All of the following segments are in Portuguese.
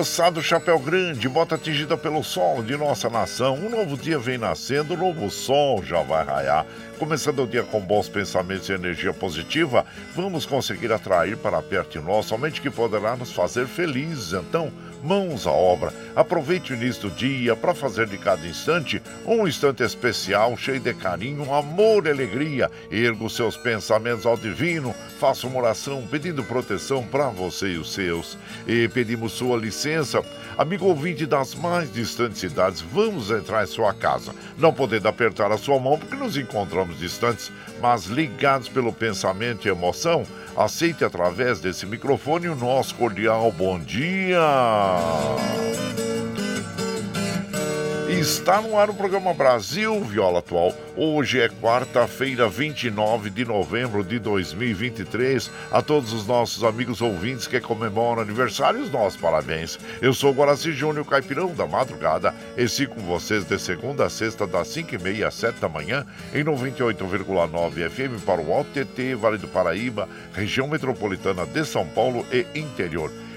Alô, moçada do Chapéu Grande, bota atingida pelo sol de nossa nação. Um novo dia vem nascendo, um novo sol já vai raiar. Começando o dia com bons pensamentos e energia positiva, vamos conseguir atrair para perto de nós somente que poderá nos fazer felizes. Então, mãos à obra. Aproveite o início do dia para fazer de cada instante um instante especial, cheio de carinho, amor e alegria. Erga os seus pensamentos ao divino, faça uma oração pedindo proteção para você e os seus. E pedimos sua licença, amigo ouvinte das mais distantes cidades, vamos entrar em sua casa. Não podendo apertar a sua mão porque nos encontramos distantes, mas ligados pelo pensamento e emoção, aceite através desse microfone o nosso cordial bom dia. Está no ar o programa Brasil Viola Atual. Hoje é quarta-feira, 29 de novembro de 2023. A todos os nossos amigos ouvintes que comemoram aniversários, nossos parabéns. Eu sou Guaraci Júnior, caipirão da madrugada, e sigo com vocês de segunda a sexta, das 5h30 às 7 da manhã, em 98,9 FM para o Alto TT, Vale do Paraíba, região metropolitana de São Paulo e interior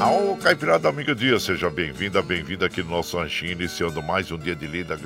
Ao Caipirada Amiga Dia, seja bem-vinda, bem-vinda aqui no nosso ranchinho, iniciando mais um dia de lida,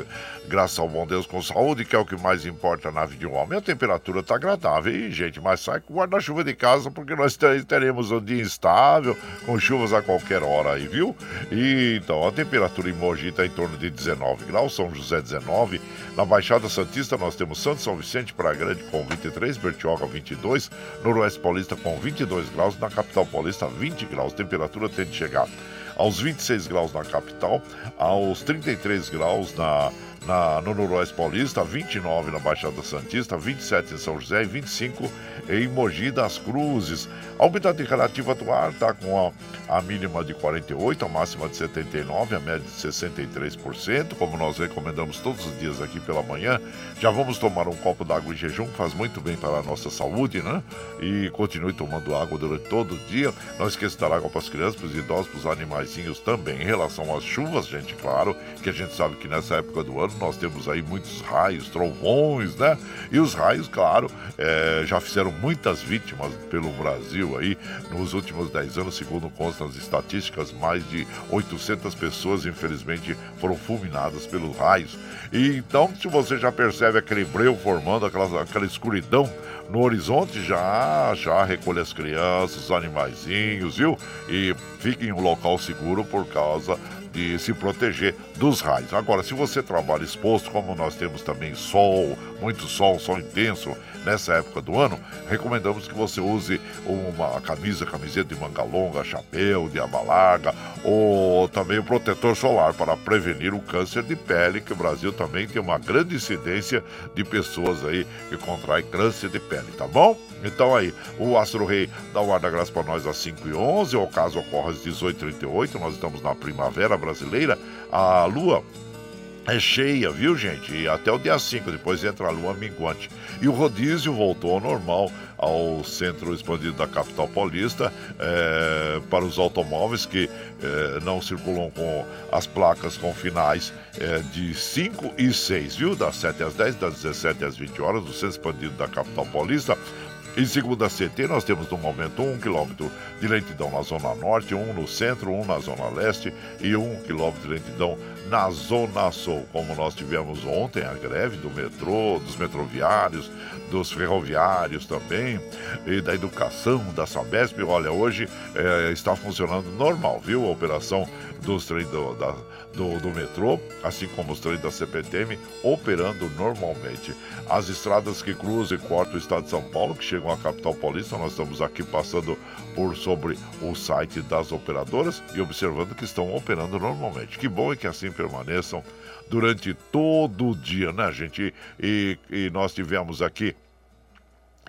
graças ao bom Deus, com saúde, que é o que mais importa na vida de um homem. A temperatura está agradável, e gente, mas sai com guarda-chuva de casa, porque nós teremos um dia instável, com chuvas a qualquer hora aí, viu? E, então, a temperatura em Mogi está em torno de 19 graus, São José 19, na Baixada Santista nós temos Santo São Vicente para Grande com 23, Bertioga 22, Noroeste Paulista com 22 graus, na capital paulista 20 graus, temperatura tende a chegar aos 26 graus na capital, aos 33 graus na na, no Noroeste Paulista, 29 na Baixada Santista, 27 em São José e 25 em Mogi das Cruzes. A umidade relativa do ar está com a, a mínima de 48, a máxima de 79, a média de 63%, como nós recomendamos todos os dias aqui pela manhã. Já vamos tomar um copo d'água em jejum, faz muito bem para a nossa saúde, né? E continue tomando água durante todo o dia. Não esqueça de dar água para as crianças, para os idosos, para os animaizinhos também. Em relação às chuvas, gente, claro, que a gente sabe que nessa época do ano nós temos aí muitos raios, trovões, né? E os raios, claro, é, já fizeram muitas vítimas pelo Brasil aí nos últimos 10 anos, segundo constam as estatísticas, mais de 800 pessoas, infelizmente, foram fulminadas pelos raios. E então, se você já percebe aquele breu formando, aquela, aquela escuridão no horizonte, já, já recolhe as crianças, os animaizinhos, viu? E fique em um local seguro por causa de se proteger dos raios. Agora, se você trabalha exposto, como nós temos também sol, muito sol, sol intenso nessa época do ano, recomendamos que você use uma camisa, camiseta de manga longa, chapéu de aba larga ou também o protetor solar para prevenir o câncer de pele, que o Brasil também tem uma grande incidência de pessoas aí que contraem câncer de pele, tá bom? Então aí, o Astro Rei dá o guarda-graça para nós às 5 e 11 o caso ocorre às 18h38, nós estamos na primavera brasileira, a lua é cheia, viu, gente? E até o dia 5, depois entra a lua minguante. E o rodízio voltou ao normal ao centro expandido da capital paulista é, para os automóveis que é, não circulam com as placas com finais é, de 5 e 6, viu? Das 7 às 10, das 17 às 20 horas, no centro expandido da capital paulista. Em segunda CT, nós temos no momento um quilômetro de lentidão na zona norte, um no centro, um na zona leste e um quilômetro de lentidão na Zona Sul, como nós tivemos ontem a greve do metrô, dos metroviários, dos ferroviários também, e da educação, da Sabesp. Olha, hoje é, está funcionando normal, viu? A operação dos trens do, da, do, do, metrô, assim como os trens da CPTM, operando normalmente. As estradas que cruzam e cortam o estado de São Paulo, que chegam à capital paulista, nós estamos aqui passando por sobre o site das operadoras e observando que estão operando normalmente. Que bom é que assim permaneçam durante todo o dia, né, gente? E, e nós tivemos aqui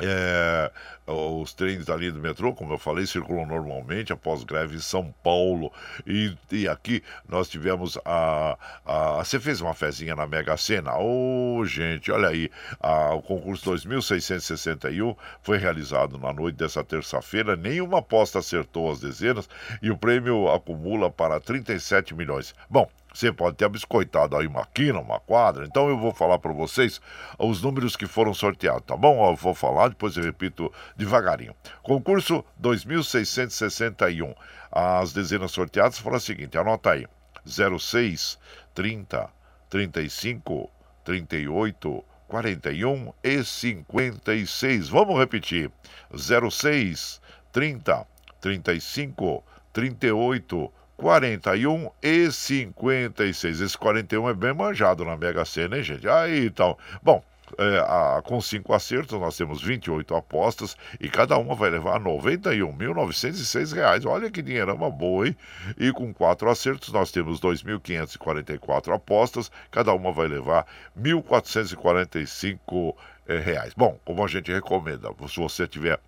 é, os trens ali do metrô, como eu falei, circulam normalmente após greve em São Paulo. E, e aqui nós tivemos a, a. Você fez uma fezinha na Mega Sena? Ô, oh, gente, olha aí. A, o concurso 2661 foi realizado na noite dessa terça-feira. Nenhuma aposta acertou as dezenas e o prêmio acumula para 37 milhões. Bom, você pode ter biscoitado aí uma quina, uma quadra. Então eu vou falar para vocês os números que foram sorteados, tá bom? Eu vou falar, depois eu repito devagarinho. Concurso 2661. As dezenas sorteadas foram as seguintes, anota aí. 06, 30, 35, 38, 41 e 56. Vamos repetir. 06, 30, 35, 38, 41 e 56. Esse 41 é bem manjado na Mega Sena, hein, gente? Aí então. Bom, é, a, com cinco acertos, nós temos 28 apostas e cada uma vai levar R$ 91.906. Olha que dinheirama boa, hein? E com quatro acertos, nós temos 2.544 apostas, cada uma vai levar R$ 1.445. É, reais. Bom, como a gente recomenda, se você tiver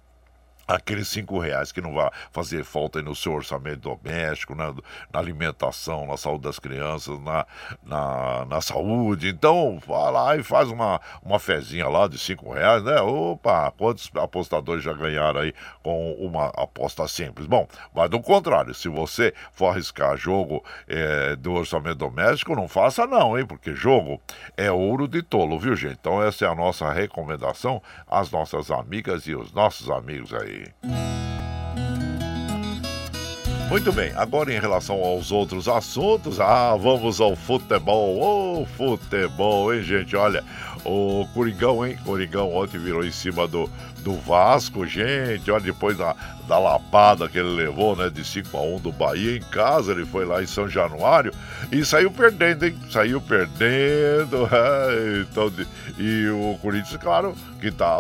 aqueles cinco reais que não vai fazer falta no seu orçamento doméstico, na, na, alimentação, na saúde das crianças, na, na, na, saúde. Então, vá lá e faz uma, uma fezinha lá de cinco reais, né? Opa, quantos apostadores já ganharam aí com uma aposta simples? Bom, mas do contrário, se você for arriscar jogo é, do orçamento doméstico, não faça não, hein? Porque jogo é ouro de tolo, viu, gente? Então essa é a nossa recomendação às nossas amigas e os nossos amigos aí. Muito bem, agora em relação aos outros assuntos, ah, vamos ao futebol. Ô, oh, futebol, hein, gente? Olha, o Coringão, hein? Coringão ontem virou em cima do, do Vasco, gente. Olha, depois da, da lapada que ele levou, né, de 5 a 1 do Bahia em casa, ele foi lá em São Januário e saiu perdendo, hein? Saiu perdendo. É, então, e o Corinthians, claro, que tá,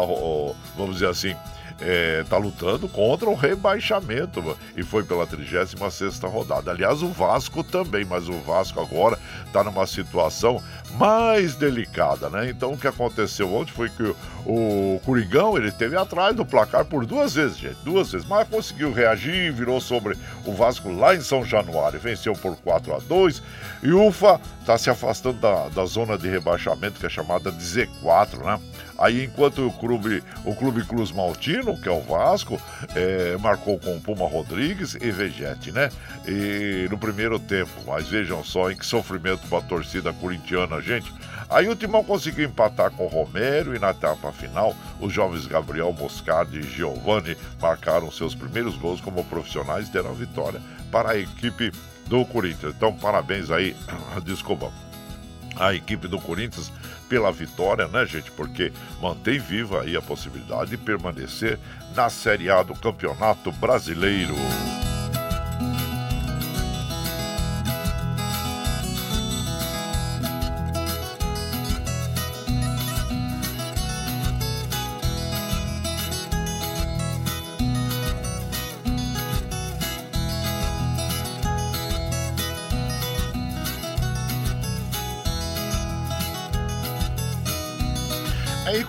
vamos dizer assim, está é, lutando contra o rebaixamento e foi pela 36 rodada. Aliás, o Vasco também, mas o Vasco agora está numa situação mais delicada, né? Então o que aconteceu ontem foi que o, o Curigão ele esteve atrás do placar por duas vezes, gente, duas vezes, mas conseguiu reagir, virou sobre o Vasco lá em São Januário, venceu por 4 a 2 e o UFA está se afastando da, da zona de rebaixamento que é chamada de Z4, né? Aí, enquanto o clube, o clube Cruz Maltino, que é o Vasco, é, marcou com Puma Rodrigues e Vegete, né? E no primeiro tempo, mas vejam só em que sofrimento para a torcida corintiana, gente. Aí o Timão conseguiu empatar com Romero e na etapa final, os jovens Gabriel Moscardi e Giovanni marcaram seus primeiros gols como profissionais e deram a vitória para a equipe do Corinthians. Então, parabéns aí, desculpa, a equipe do Corinthians pela vitória, né, gente? Porque mantém viva aí a possibilidade de permanecer na Série A do Campeonato Brasileiro.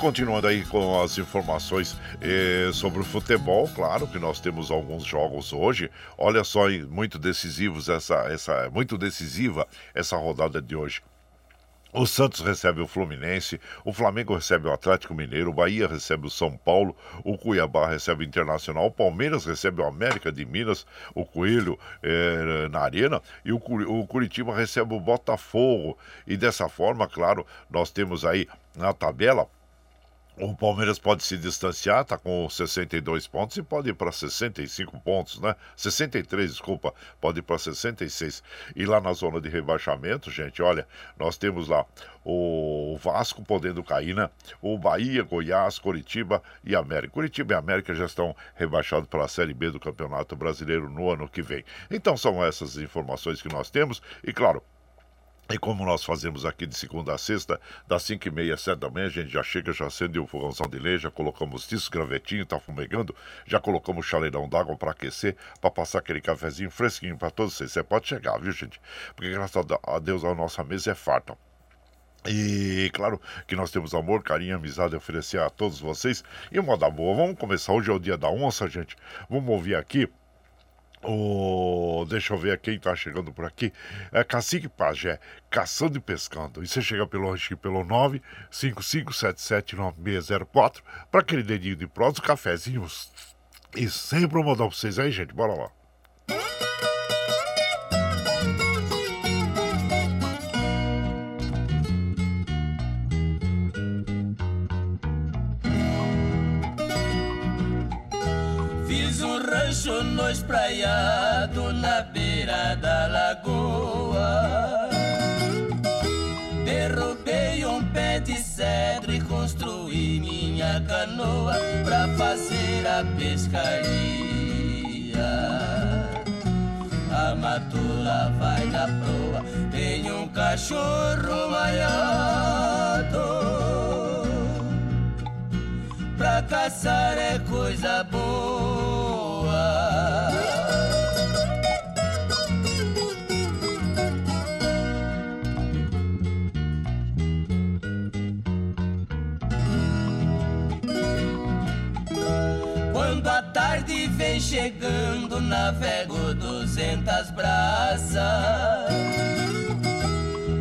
Continuando aí com as informações eh, sobre o futebol, claro que nós temos alguns jogos hoje. Olha só, muito decisivos essa, essa, muito decisiva essa rodada de hoje. O Santos recebe o Fluminense, o Flamengo recebe o Atlético Mineiro, o Bahia recebe o São Paulo, o Cuiabá recebe o Internacional, o Palmeiras recebe o América de Minas, o Coelho eh, na Arena e o, o Curitiba recebe o Botafogo. E dessa forma, claro, nós temos aí na tabela o Palmeiras pode se distanciar, está com 62 pontos e pode ir para 65 pontos, né? 63, desculpa, pode ir para 66. E lá na zona de rebaixamento, gente, olha, nós temos lá o Vasco podendo cair, né? O Bahia, Goiás, Curitiba e América. Curitiba e América já estão rebaixados para a Série B do Campeonato Brasileiro no ano que vem. Então são essas informações que nós temos e, claro, e como nós fazemos aqui de segunda a sexta, das 5 e meia, 7 da manhã, a gente já chega, já acende o fogãozão de lenha, já colocamos isso, gravetinho, tá fumegando, já colocamos chaleirão d'água para aquecer, para passar aquele cafezinho fresquinho para todos vocês. Você pode chegar, viu, gente? Porque graças a Deus a nossa mesa é farta. E claro que nós temos amor, carinho, amizade a oferecer a todos vocês. E moda boa, vamos começar. Hoje é o dia da onça, gente. Vamos ouvir aqui o, deixa eu ver quem tá chegando por aqui. É Cacique Pajé, caçando e pescando. E você chega pelo, pelo 955779604 para aquele dedinho de prosa, cafezinhos. E sempre um modal pra vocês aí, gente. Bora lá. Espraiado na beira da lagoa. Derrubei um pé de cedro e construí minha canoa pra fazer a pescaria. A matula vai na proa, tem um cachorro maiado pra caçar é coisa boa. Chegando, navego duzentas braças.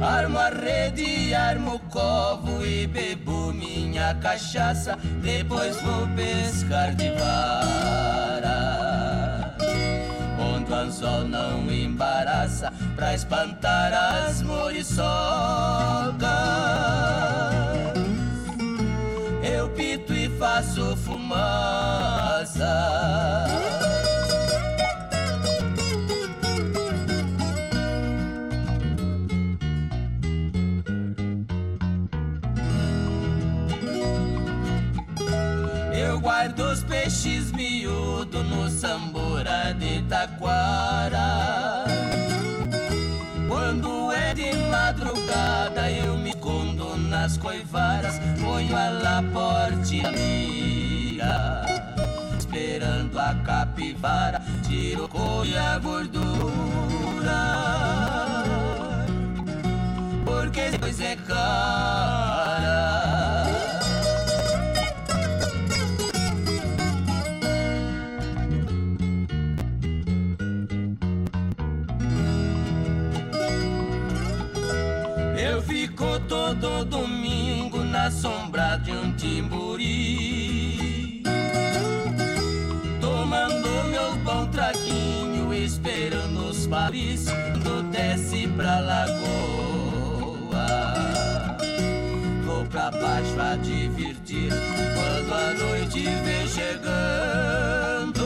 Armo a rede, armo o covo e bebo minha cachaça. Depois vou pescar de vara. Onde o anzol não embaraça pra espantar as muriçocas. Eu pito e faço fumaça. De taquara. Quando é de madrugada eu me escondo nas coivaras, ponho a laporte amiga. capivara, tiro e a gordura. Porque depois é cara. Paris do desce pra lagoa. Vou pra baixo a divertir Quando a noite vem chegando.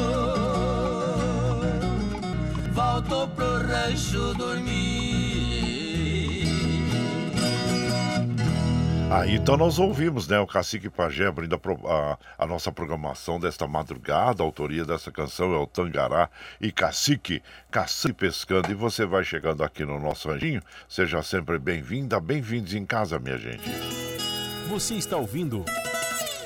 Volto pro rancho dormir Aí então nós ouvimos, né, o Cacique Pajé abrindo a, a, a, nossa programação desta madrugada. A autoria dessa canção é o Tangará e Cacique, caçando e pescando. E você vai chegando aqui no nosso anjinho. Seja sempre bem-vinda, bem-vindos em casa, minha gente. Você está ouvindo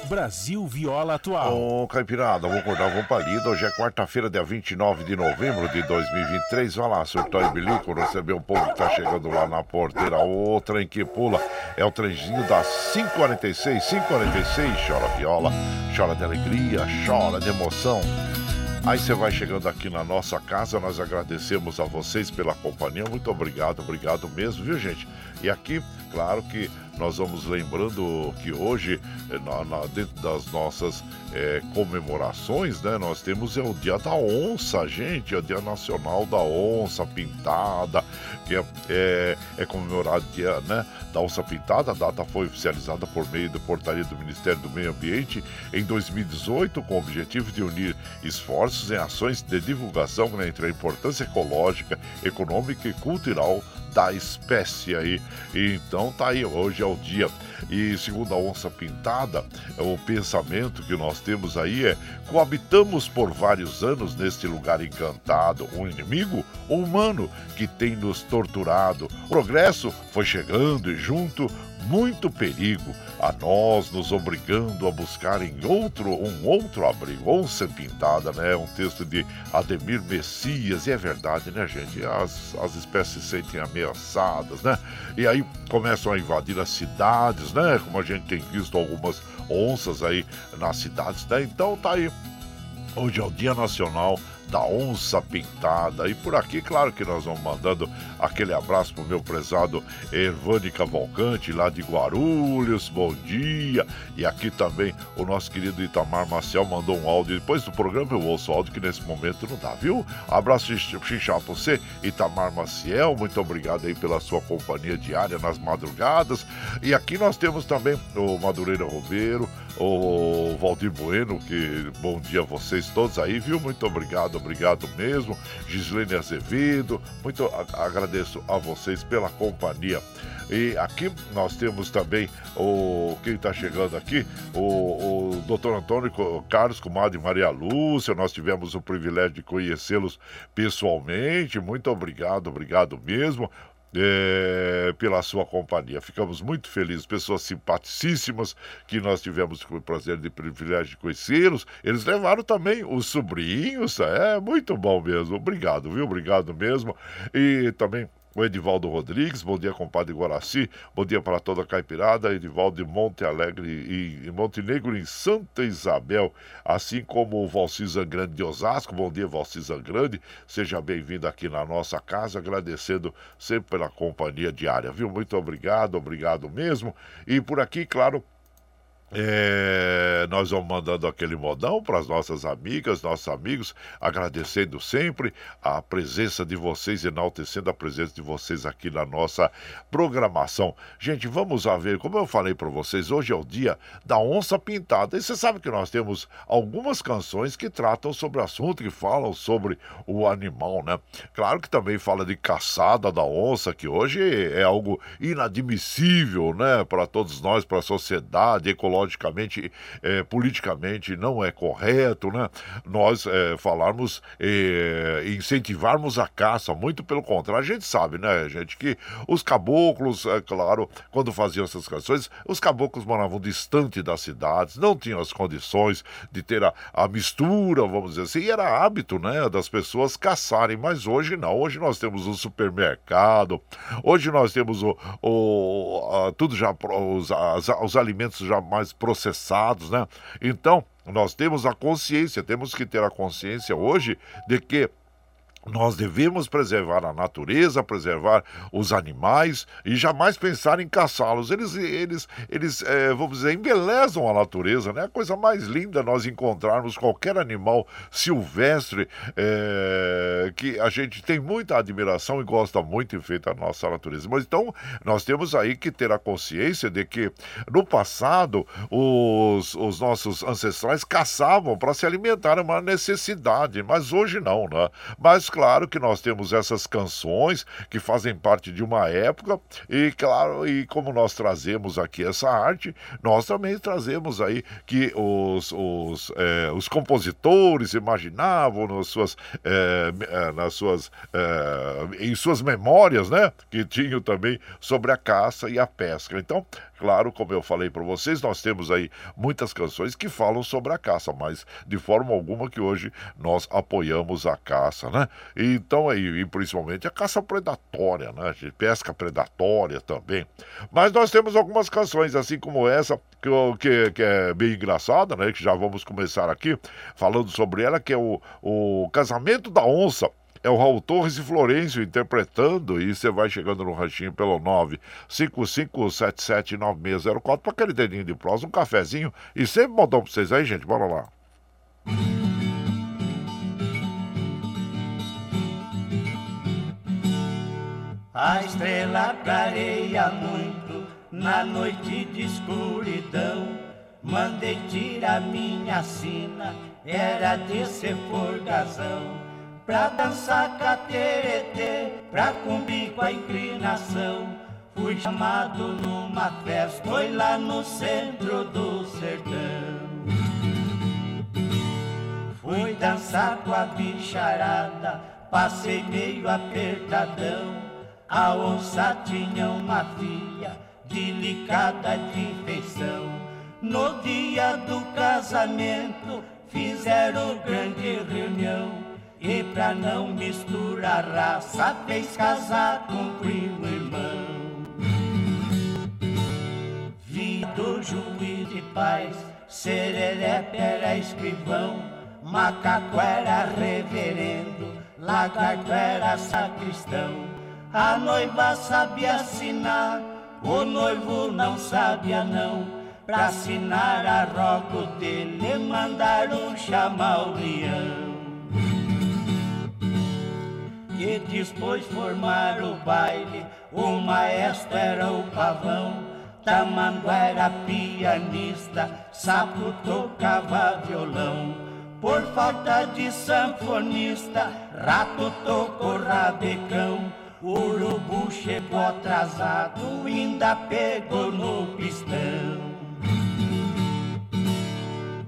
Brasil Viola Atual. Ô, Caipirada, vou acordar com palida. Hoje é quarta-feira, dia 29 de novembro de 2023. Vai lá, surtou e bilico, receber o povo que tá chegando lá na porteira. O trem que pula é o trenzinho das 546, 546. Chora viola, chora de alegria, chora de emoção. Aí você vai chegando aqui na nossa casa, nós agradecemos a vocês pela companhia. Muito obrigado, obrigado mesmo, viu, gente? E aqui, claro que nós vamos lembrando que hoje, eh, na, na, dentro das nossas é, comemorações, né, nós temos é o Dia da Onça, gente, é o Dia Nacional da Onça Pintada, que é, é, é comemorado Dia né, da Onça Pintada. A data foi oficializada por meio da portaria do Ministério do Meio Ambiente em 2018, com o objetivo de unir esforços em ações de divulgação entre a importância ecológica, econômica e cultural da espécie aí. Então tá aí, hoje é o dia. E segundo a onça pintada, o pensamento que nós temos aí é: coabitamos por vários anos neste lugar encantado, um inimigo humano que tem nos torturado. O progresso foi chegando e junto muito perigo, a nós nos obrigando a buscar em outro um outro abrigo. Onça Pintada, né? Um texto de Ademir Messias, e é verdade, né, gente? As, as espécies se sentem ameaçadas, né? E aí começam a invadir as cidades, né? Como a gente tem visto algumas onças aí nas cidades, né? Então tá aí. Hoje é o Dia Nacional da onça pintada. E por aqui, claro que nós vamos mandando aquele abraço pro meu prezado Ervani Cavalcante, lá de Guarulhos, bom dia. E aqui também o nosso querido Itamar Maciel mandou um áudio. Depois do programa eu ouço o áudio que nesse momento não dá, viu? Abraço xixá pra você, Itamar Maciel, muito obrigado aí pela sua companhia diária nas madrugadas. E aqui nós temos também o Madureira Robeiro, o Valdir Bueno, que bom dia a vocês todos aí, viu? Muito obrigado, obrigado mesmo. Gislene Azevedo, muito agradeço a vocês pela companhia. E aqui nós temos também o quem está chegando aqui, o, o doutor Antônio Carlos, comadre Maria Lúcia. Nós tivemos o privilégio de conhecê-los pessoalmente. Muito obrigado, obrigado mesmo é, pela sua companhia. Ficamos muito felizes, pessoas simpaticíssimas que nós tivemos o prazer de privilégio de conhecê-los. Eles levaram também os sobrinhos, é muito bom mesmo. Obrigado, viu? Obrigado mesmo. E também o Edivaldo Rodrigues, bom dia, compadre Guaraci, bom dia para toda a caipirada, Edivaldo de Monte Alegre e, Montenegro em Santa Isabel, assim como o Valcisa Grande de Osasco, bom dia Valcisa Grande, seja bem-vindo aqui na nossa casa, agradecendo sempre pela companhia diária, viu? Muito obrigado, obrigado mesmo, e por aqui, claro, é, nós vamos mandando aquele modão para as nossas amigas, nossos amigos, agradecendo sempre a presença de vocês, enaltecendo a presença de vocês aqui na nossa programação. Gente, vamos a ver, como eu falei para vocês, hoje é o dia da onça pintada. E você sabe que nós temos algumas canções que tratam sobre o assunto, que falam sobre o animal, né? Claro que também fala de caçada da onça, que hoje é algo inadmissível, né, para todos nós, para a sociedade, ecológica logicamente, é, politicamente não é correto, né? Nós é, falarmos, é, incentivarmos a caça, muito pelo contrário, a gente sabe, né, gente, que os caboclos, é claro, quando faziam essas canções, os caboclos moravam distante das cidades, não tinham as condições de ter a, a mistura, vamos dizer assim, e era hábito, né, das pessoas caçarem, mas hoje não, hoje nós temos o supermercado, hoje nós temos o, o a, tudo já, os, as, os alimentos já mais processados, né, então nós temos a consciência, temos que ter a consciência hoje de que nós devemos preservar a natureza, preservar os animais e jamais pensar em caçá-los. Eles, eles, eles é, vamos dizer, embelezam a natureza, né? A coisa mais linda nós encontrarmos qualquer animal silvestre é, que a gente tem muita admiração e gosta muito em feito a nossa natureza. Mas então nós temos aí que ter a consciência de que no passado os, os nossos ancestrais caçavam para se alimentar, é uma necessidade, mas hoje não, né? Mas claro que nós temos essas canções que fazem parte de uma época e claro, e como nós trazemos aqui essa arte, nós também trazemos aí que os, os, é, os compositores imaginavam nas suas, é, nas suas é, em suas memórias, né, que tinham também sobre a caça e a pesca. Então, Claro, como eu falei para vocês, nós temos aí muitas canções que falam sobre a caça, mas de forma alguma que hoje nós apoiamos a caça, né? Então aí, e principalmente a caça predatória, né? De pesca predatória também. Mas nós temos algumas canções, assim como essa, que, que, que é bem engraçada, né? Que já vamos começar aqui falando sobre ela, que é o, o Casamento da Onça é o Raul Torres e Florencio interpretando e você vai chegando no ranchinho pelo 955779604 para aquele dedinho de prosa, um cafezinho e sempre modão para vocês aí, gente. Bora lá. A estrela clareia muito na noite de escuridão. Mandei tirar minha sina, era de ser forgazão pra dançar cateretê, pra cumprir com a inclinação. Fui chamado numa festa, foi lá no centro do sertão. Fui dançar com a bicharada, passei meio apertadão. A onça tinha uma filha, delicada de feição. No dia do casamento, fizeram grande reunião e pra não misturar raça, fez casar com primo irmão. Vitor juiz de paz, Sererepe era escrivão, Macaco era reverendo, Lagarto era sacristão. A noiva sabia assinar, o noivo não sabia não. Pra assinar a rogo dele, mandaram chamar o leão e depois formar o baile. O maestro era o pavão, Tamando era pianista, Sapo tocava violão. Por falta de sanfonista, Rato tocou rabecão. Urubu chegou atrasado, ainda pegou no pistão.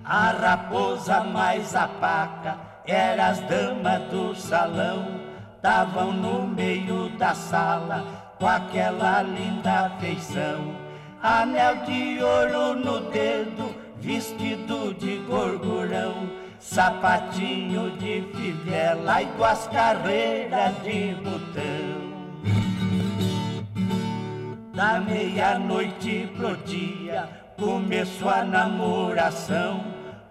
A raposa mais a paca era as damas do salão estavam no meio da sala com aquela linda feição. Anel de ouro no dedo, vestido de gorgurão, sapatinho de fivela e duas carreiras de botão. Da meia-noite pro dia começou a namoração,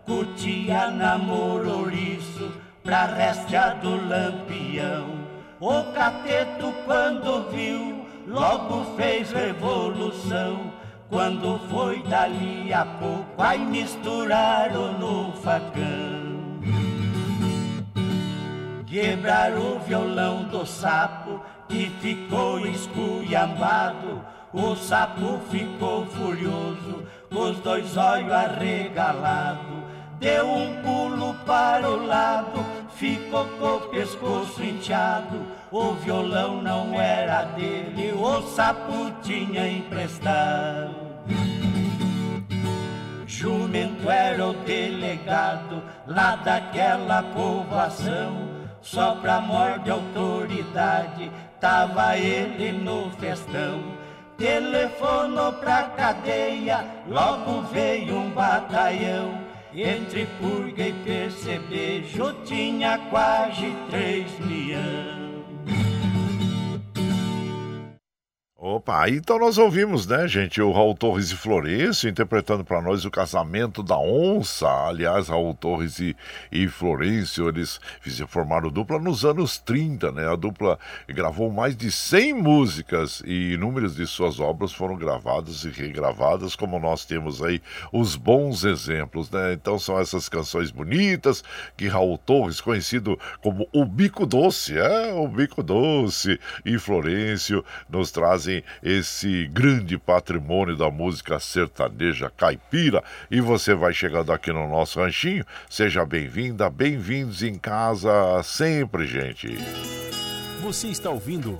curtia namoro ouriço pra restia do lampião. O cateto, quando viu, logo fez revolução. Quando foi dali a pouco, aí misturaram no facão. Quebraram o violão do sapo, que ficou esculhambado. O sapo ficou furioso, com os dois olhos arregalados deu um pulo para o lado, ficou com o pescoço inchado. O violão não era dele, o sapo tinha emprestado. era o delegado lá daquela povoação. Só pra morte de autoridade, tava ele no festão. Telefonou pra cadeia, logo veio um batalhão. Entre purga e percebejo tinha quase três milhões. Opa, então nós ouvimos, né, gente, o Raul Torres e Florencio interpretando para nós o casamento da onça. Aliás, Raul Torres e, e Florencio, eles formaram dupla nos anos 30, né? A dupla gravou mais de 100 músicas e inúmeras de suas obras foram gravadas e regravadas, como nós temos aí os bons exemplos, né? Então são essas canções bonitas que Raul Torres, conhecido como o Bico Doce, é, o Bico Doce e Florencio nos trazem esse grande patrimônio da música sertaneja caipira. E você vai chegando aqui no nosso ranchinho. Seja bem-vinda, bem-vindos em casa sempre, gente. Você está ouvindo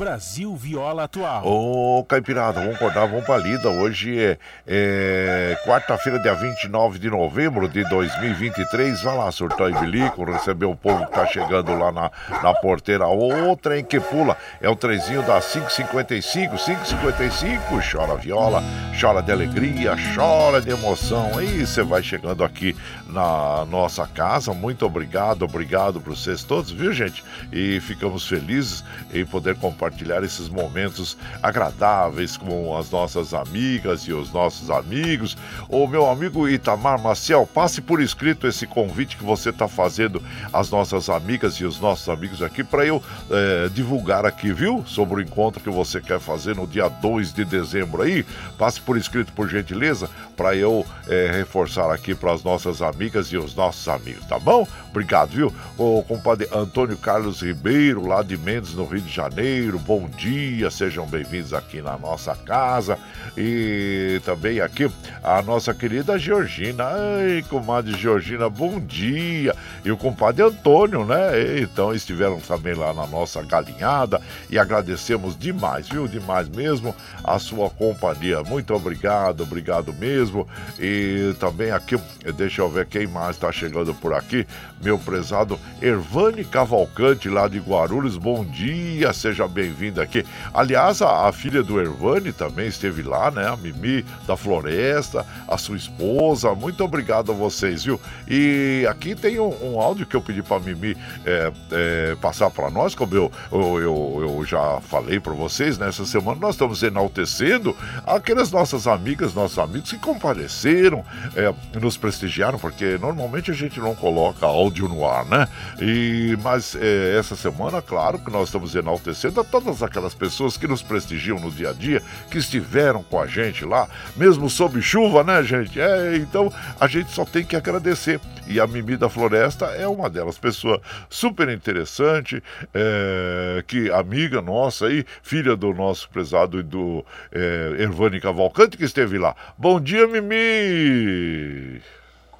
Brasil Viola Atual. Ô, Caipirada, vamos acordar, vamos pra lida. Hoje é, é quarta-feira, dia 29 de novembro de 2023. Vai lá, surtar e bilico, receber o povo que tá chegando lá na, na porteira. Outra em que pula é o trezinho da 555, 555. Chora viola, chora de alegria, chora de emoção. Aí você vai chegando aqui na nossa casa. Muito obrigado, obrigado por vocês todos, viu, gente? E ficamos felizes em poder compartilhar compartilhar esses momentos agradáveis com as nossas amigas e os nossos amigos. O meu amigo Itamar Maciel, passe por escrito esse convite que você está fazendo às nossas amigas e os nossos amigos aqui para eu é, divulgar aqui, viu? Sobre o encontro que você quer fazer no dia 2 de dezembro aí. Passe por escrito, por gentileza, para eu é, reforçar aqui para as nossas amigas e os nossos amigos, tá bom? Obrigado, viu? O compadre Antônio Carlos Ribeiro, lá de Mendes, no Rio de Janeiro bom dia, sejam bem-vindos aqui na nossa casa. E também aqui a nossa querida Georgina. Ai, comadre Georgina, bom dia. E o compadre Antônio, né? Então estiveram também lá na nossa galinhada e agradecemos demais, viu? Demais mesmo a sua companhia. Muito obrigado, obrigado mesmo. E também aqui, deixa eu ver quem mais está chegando por aqui. Meu prezado Ervane Cavalcante, lá de Guarulhos, bom dia, seja bem bem-vinda aqui. Aliás, a, a, filha do Ervani também esteve lá, né? A Mimi da Floresta, a sua esposa. Muito obrigado a vocês, viu? E aqui tem um, um áudio que eu pedi para a Mimi é, é, passar para nós, como eu, eu, eu, eu já falei para vocês nessa semana, nós estamos enaltecendo aquelas nossas amigas, nossos amigos que compareceram, é, nos prestigiaram, porque normalmente a gente não coloca áudio no ar, né? E, mas é, essa semana, claro que nós estamos enaltecendo a todas aquelas pessoas que nos prestigiam no dia a dia, que estiveram com a gente lá, mesmo sob chuva, né, gente? É, então a gente só tem que agradecer. E a Mimi da Floresta é uma delas, pessoa super interessante, é, que amiga nossa aí, filha do nosso prezado e do é, Ervani Cavalcante, que esteve lá. Bom dia, Mimi!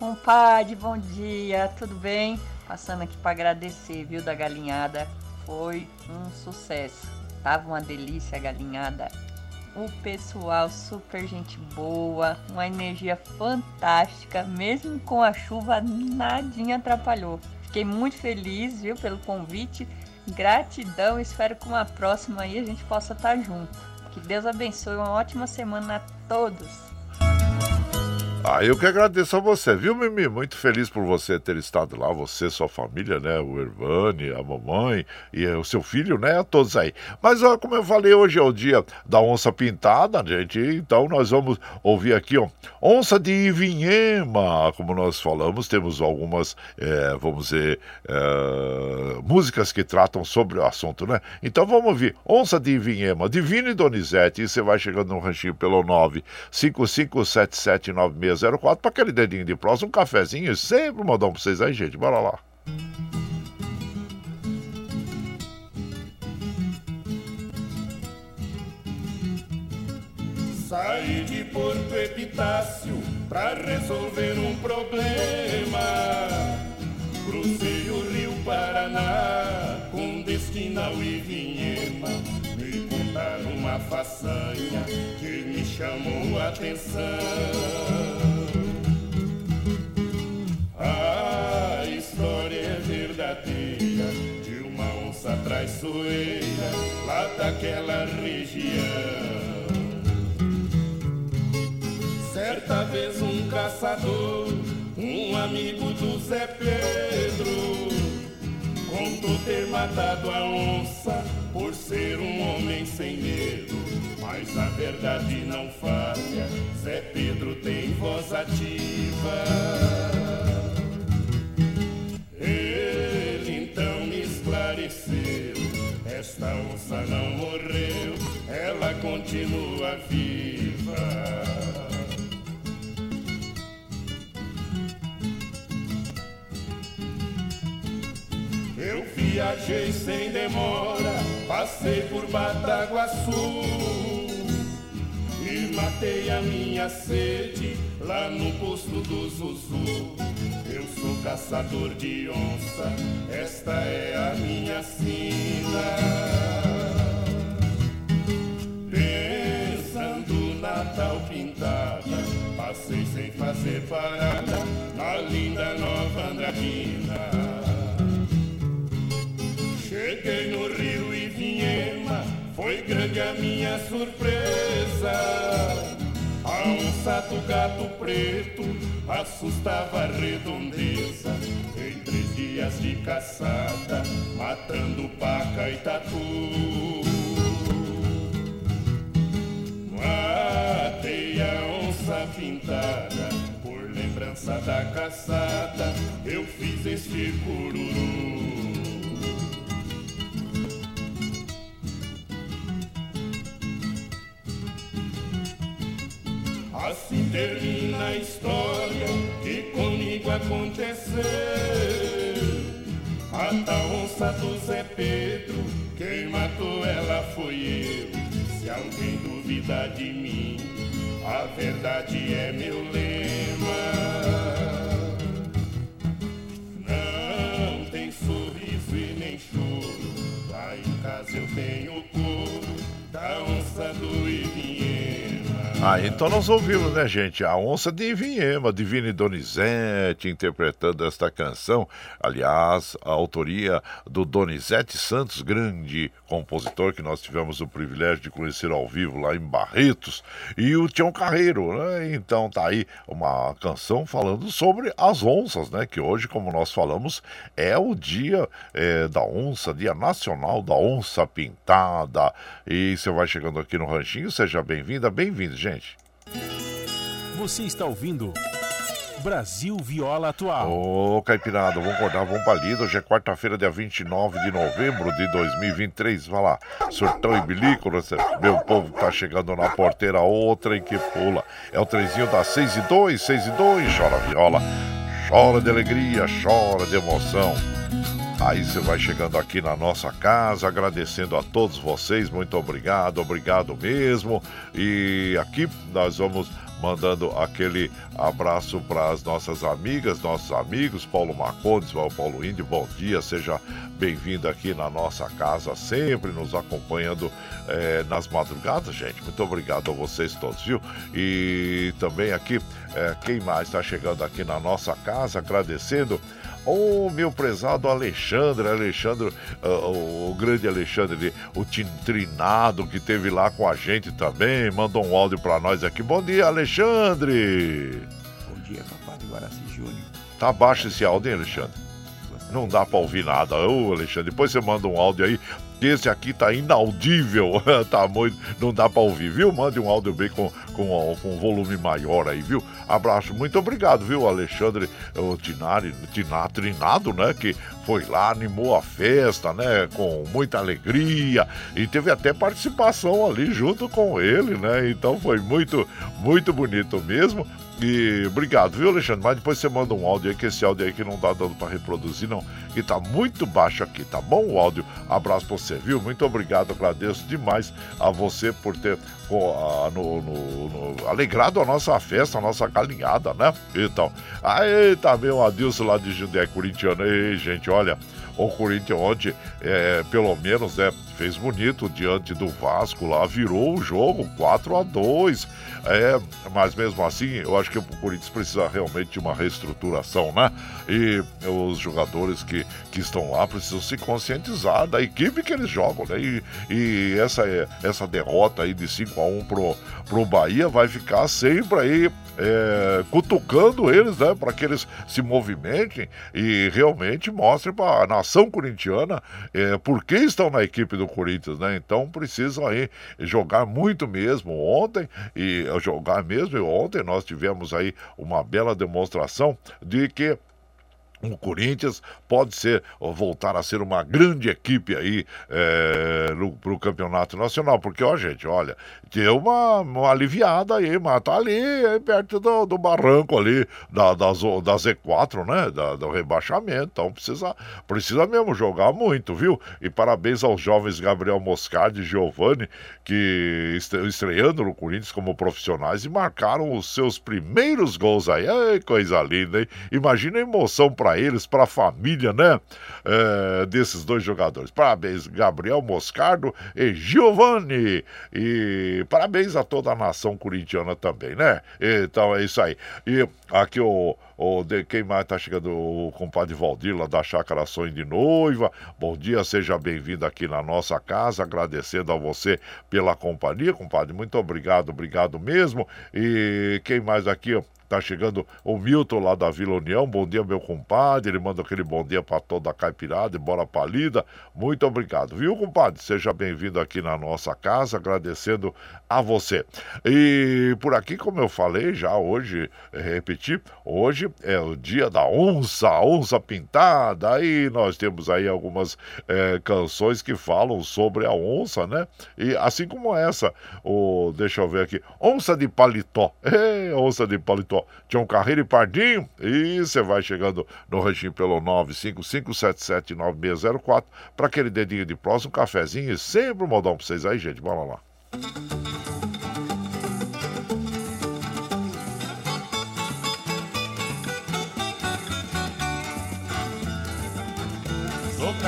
Compadre, bom dia, tudo bem? Passando aqui para agradecer, viu, da galinhada foi um sucesso. Tava uma delícia a galinhada. O pessoal super gente boa, uma energia fantástica, mesmo com a chuva nadinha atrapalhou. Fiquei muito feliz, viu, pelo convite. Gratidão, espero que uma próxima aí a gente possa estar junto. Que Deus abençoe, uma ótima semana a todos. Ah, eu que agradeço a você, viu, Mimi? Muito feliz por você ter estado lá, você, sua família, né? O Ervani, a mamãe e o seu filho, né? Todos aí. Mas, ó, como eu falei, hoje é o dia da onça pintada, gente. Então, nós vamos ouvir aqui, ó. Onça de Ivinhema, como nós falamos, temos algumas, é, vamos dizer, é, músicas que tratam sobre o assunto, né? Então, vamos ouvir. Onça de Ivinhema, e Donizete. E você vai chegando no ranchinho pelo 9557796 0604 para aquele dedinho de próximo, um cafezinho, sempre mandar pra vocês aí, gente. Bora lá. Saí de Porto Epitácio pra resolver um problema. Cruzei o rio Paraná com destino ao Ivinhema uma façanha que me chamou a atenção. A história é verdadeira de uma onça traiçoeira lá daquela região. Certa vez um caçador, um amigo do Zé Pedro, contou ter matado a onça por ser um homem sem medo. Mas a verdade não falha, Zé Pedro tem voz ativa. Ele então me esclareceu: esta onça não morreu, ela continua viva. Eu viajei sem demora, passei por Bataguaçu e matei a minha sede lá no posto do Zuzu. Eu sou caçador de onça, esta é a minha sina. Pensando na tal pintada, passei sem fazer parada na linda Nova Andradina. Cheguei no a minha surpresa. A onça do gato preto assustava a redondeza. Em três dias de caçada, matando paca e tatu. Matei a onça pintada, por lembrança da caçada, eu fiz este cururu. Assim termina a história que comigo aconteceu. A tal onça do Zé Pedro, quem matou ela foi eu. Se alguém duvida de mim, a verdade é meu lema. Ah, então nós ouvimos, né, gente? A Onça de Vinhema, Divine Donizete, interpretando esta canção. Aliás, a autoria do Donizete Santos, grande compositor que nós tivemos o privilégio de conhecer ao vivo lá em Barretos, e o Tião Carreiro, né? Então tá aí uma canção falando sobre as onças, né? Que hoje, como nós falamos, é o dia é, da onça, dia nacional da onça pintada. E você vai chegando aqui no Ranchinho, seja bem-vinda, bem-vindo, gente. Você está ouvindo Brasil Viola Atual. Ô, Caipirada, vamos acordar, vamos pra lida. Hoje é quarta-feira, dia 29 de novembro de 2023. Vai lá, surtão e bilico, né? meu povo tá chegando na porteira, outra em que pula. É o trenzinho das 6 e 2, 6 e 2, chora viola, chora de alegria, chora de emoção. Aí você vai chegando aqui na nossa casa, agradecendo a todos vocês, muito obrigado, obrigado mesmo. E aqui nós vamos mandando aquele abraço para as nossas amigas, nossos amigos, Paulo Marcondes, o Paulo Índio, bom dia, seja bem-vindo aqui na nossa casa, sempre nos acompanhando eh, nas madrugadas, gente. Muito obrigado a vocês todos, viu? E também aqui, eh, quem mais está chegando aqui na nossa casa, agradecendo. Ô, oh, meu prezado Alexandre, Alexandre, uh, o, grande Alexandre, o Trinado, que teve lá com a gente também, mandou um áudio para nós aqui. Bom dia, Alexandre! Bom dia, papai de Guaraci Júnior. Tá baixo esse áudio, hein, Alexandre? Não dá para ouvir nada. Ô, Alexandre, depois você manda um áudio aí esse aqui tá inaudível, tá muito, não dá para ouvir, viu? Mande um áudio bem com, com, com volume maior aí, viu? Abraço, muito obrigado, viu, Alexandre o Tinari, Tina, Trinado, né? Que foi lá, animou a festa, né? Com muita alegria e teve até participação ali junto com ele, né? Então foi muito, muito bonito mesmo. E obrigado, viu, Alexandre? Mas depois você manda um áudio aí, que esse áudio aí que não tá dando para reproduzir, não. Que tá muito baixo aqui, tá bom o áudio? Abraço pra você, viu? Muito obrigado, agradeço demais a você por ter no, no, no, alegrado a nossa festa, a nossa galinhada, né? Então, aí tá meu Adilson lá de Jundé Corintiano. Ei, gente, olha, o Corinthians ontem, é, pelo menos, né, fez bonito diante do Vasco lá, virou o jogo 4 a 2 é, mas mesmo assim, eu acho que o Corinthians precisa realmente de uma reestruturação, né? E os jogadores que, que estão lá precisam se conscientizar da equipe que eles jogam, né? E, e essa, essa derrota aí de 5 a 1 pro, pro Bahia vai ficar sempre aí é, cutucando eles, né, para que eles se movimentem e realmente mostrem para a nação corintiana é, por que estão na equipe do Corinthians, né? Então precisam aí jogar muito mesmo ontem e jogar mesmo. E ontem nós tivemos aí uma bela demonstração de que o Corinthians pode ser voltar a ser uma grande equipe aí é, para o campeonato nacional, porque ó gente, olha, deu uma, uma aliviada aí, mas tá ali perto do, do barranco ali da, da, da Z4, né, da, do rebaixamento, então precisa, precisa mesmo jogar muito, viu? E parabéns aos jovens Gabriel Moscardi e Giovanni que estreando no Corinthians como profissionais e marcaram os seus primeiros gols aí, Ai, coisa linda, hein? Imagina a emoção para para eles, para a família, né? É, desses dois jogadores. Parabéns, Gabriel Moscardo e Giovanni. E parabéns a toda a nação corintiana também, né? Então é isso aí. E aqui o. O de, quem mais tá chegando? O compadre Valdir, lá da Chácara Sonho de Noiva. Bom dia, seja bem-vindo aqui na nossa casa. Agradecendo a você pela companhia, compadre. Muito obrigado, obrigado mesmo. E quem mais aqui? Tá chegando o Milton lá da Vila União. Bom dia, meu compadre. Ele manda aquele bom dia para toda a caipirada e bora palida. Muito obrigado, viu, compadre? Seja bem-vindo aqui na nossa casa, agradecendo a você. E por aqui, como eu falei já hoje, é, repetir, hoje é o dia da onça, onça pintada. Aí nós temos aí algumas é, canções que falam sobre a onça, né? E assim como essa, o, deixa eu ver aqui, onça de paletó. É, onça de paletó. Tião Carreiro e Pardinho. E você vai chegando no ranchinho pelo 955779604 para aquele dedinho de próximo, um cafezinho e sempre um modão para vocês aí, gente. Bora lá.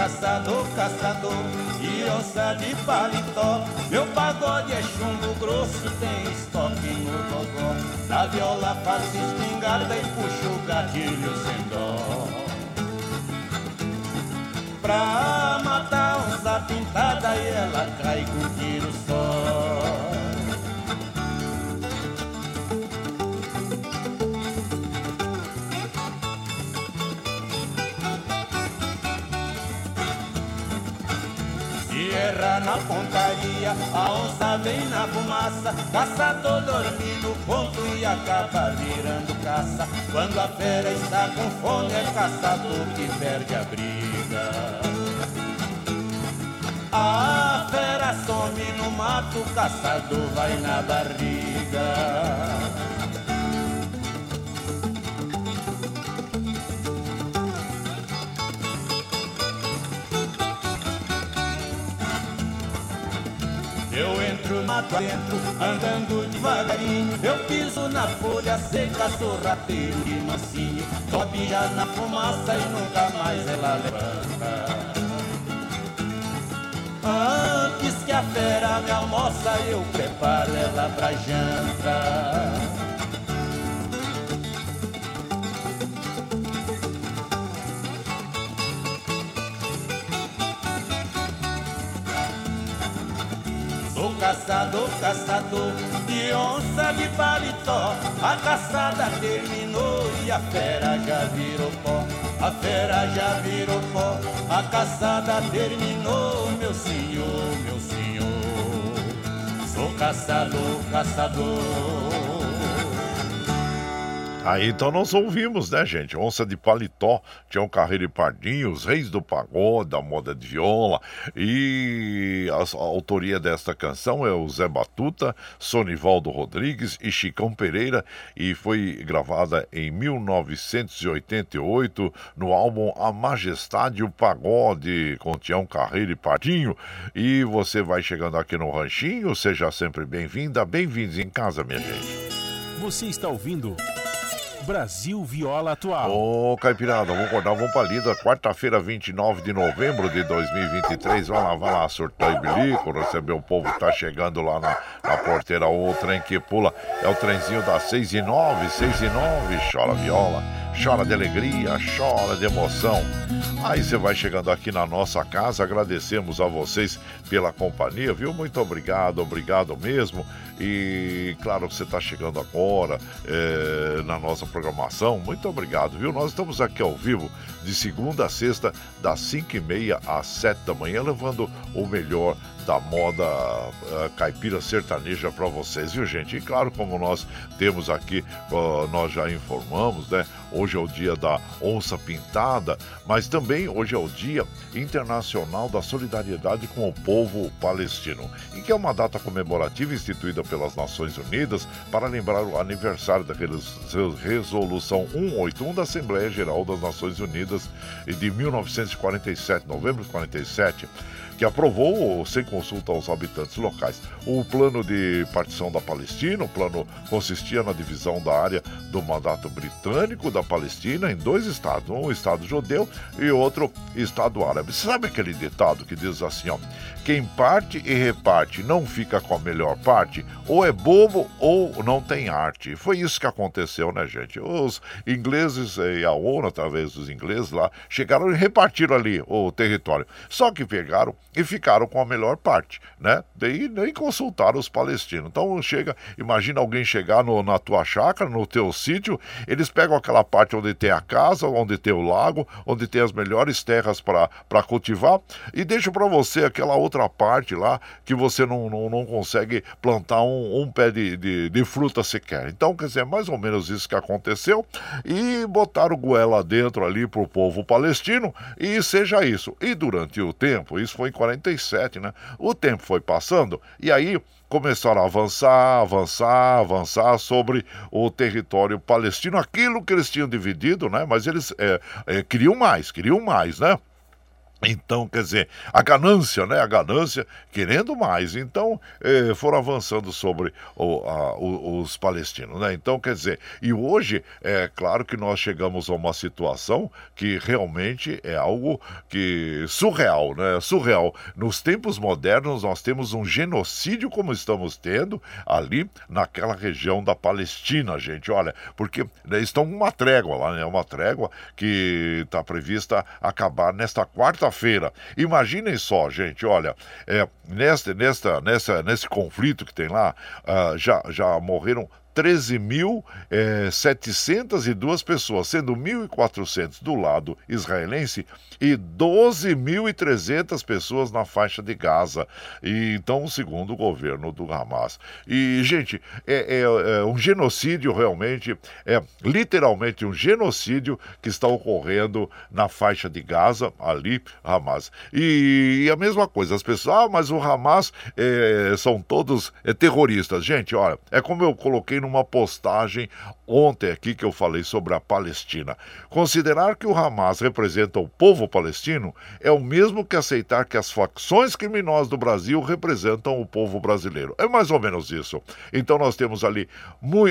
Caçador, caçador e onça de paletó. Meu pagode é chumbo grosso, tem estoque no gogó. Na viola faço espingarda e puxo o gatilho sem dó. Pra matar onça pintada e ela cai com erra na pontaria, a onça vem na fumaça, caçador dorme no ponto e acaba virando caça. Quando a fera está com fome, é caçador que perde a briga. A fera some no mato, o caçador vai na barriga. Mato adentro, andando devagarinho. Eu piso na folha seca, sou rateiro e mansinho. Sobe já na fumaça e nunca mais ela levanta. Antes que a fera me almoça, eu preparo ela pra janta. Caçador, caçador de onça de paletó. A caçada terminou e a fera já virou pó. A fera já virou pó. A caçada terminou, meu senhor, meu senhor. Sou caçador, caçador. Aí então nós ouvimos, né, gente? Onça de Paletó, Tião Carreiro e Pardinho, os Reis do Pagode, a moda de viola. E a, a, autoria desta canção é o Zé Batuta, Sonivaldo Rodrigues e Chicão Pereira. E foi gravada em 1988 no álbum A Majestade e o Pagode, com Tião Carreiro e Pardinho. E você vai chegando aqui no Ranchinho, seja sempre bem-vinda, bem-vindos em casa, minha gente. Você está ouvindo. Brasil Viola Atual. Ô, Caipirada, vamos acordar, vamos pra lida. Quarta-feira, 29 de novembro de 2023. Vai lá, vai lá, surtar e bilico, receber o povo que tá chegando lá na, na porteira. O trem que pula é o trenzinho das 6 e 9, 6 e 9. Chora viola, chora de alegria, chora de emoção. Aí você vai chegando aqui na nossa casa, agradecemos a vocês pela companhia, viu? Muito obrigado, obrigado mesmo. E claro que você está chegando agora é, na nossa programação. Muito obrigado, viu? Nós estamos aqui ao vivo de segunda a sexta, das 5 e meia às 7 da manhã, levando o melhor da moda uh, caipira sertaneja para vocês, viu gente? E claro, como nós temos aqui, uh, nós já informamos, né? Hoje é o dia da onça pintada, mas também hoje é o dia internacional da solidariedade com o povo palestino, e que é uma data comemorativa instituída pelas Nações Unidas para lembrar o aniversário da resolução 181 da Assembleia Geral das Nações Unidas de 1947, novembro de 47 que aprovou, sem consulta aos habitantes locais, o plano de partição da Palestina. O plano consistia na divisão da área do mandato britânico da Palestina em dois estados, um estado judeu e outro estado árabe. Sabe aquele ditado que diz assim, ó, quem parte e reparte não fica com a melhor parte, ou é bobo ou não tem arte. Foi isso que aconteceu, né, gente? Os ingleses e a ONU, através dos ingleses lá, chegaram e repartiram ali o território. Só que pegaram e ficaram com a melhor parte, né? Daí nem consultaram os palestinos. Então chega, imagina alguém chegar no, na tua chácara, no teu sítio, eles pegam aquela parte onde tem a casa, onde tem o lago, onde tem as melhores terras para cultivar e deixam para você aquela outra parte lá que você não, não, não consegue plantar um, um pé de, de, de, fruta sequer. Então, quer dizer, é mais ou menos isso que aconteceu e botaram goela dentro ali pro povo palestino e seja isso. E durante o tempo, isso foi 47, né? O tempo foi passando e aí começaram a avançar, avançar, avançar sobre o território palestino, aquilo que eles tinham dividido, né? Mas eles é, é, queriam mais, queriam mais, né? Então, quer dizer, a ganância, né? A ganância querendo mais. Então, eh, foram avançando sobre o, a, o, os palestinos, né? Então, quer dizer, e hoje é claro que nós chegamos a uma situação que realmente é algo que surreal, né? Surreal. Nos tempos modernos, nós temos um genocídio como estamos tendo ali naquela região da Palestina, gente. Olha, porque né, estão uma trégua lá, né? Uma trégua que está prevista acabar nesta quarta feira Imaginem só, gente, olha, é, nesta, nesta, nessa, nesse conflito que tem lá, uh, já, já morreram 13.702 é, pessoas, sendo 1.400 do lado israelense e 12.300 pessoas na faixa de Gaza. E então, segundo o governo do Hamas. E, gente, é, é, é um genocídio realmente, é literalmente um genocídio que está ocorrendo na faixa de Gaza, ali, Hamas. E, e a mesma coisa, as pessoas, ah, mas o Hamas é, são todos é, terroristas. Gente, olha, é como eu coloquei numa postagem ontem aqui que eu falei sobre a Palestina. Considerar que o Hamas representa o povo palestino é o mesmo que aceitar que as facções criminosas do Brasil representam o povo brasileiro. É mais ou menos isso. Então nós temos ali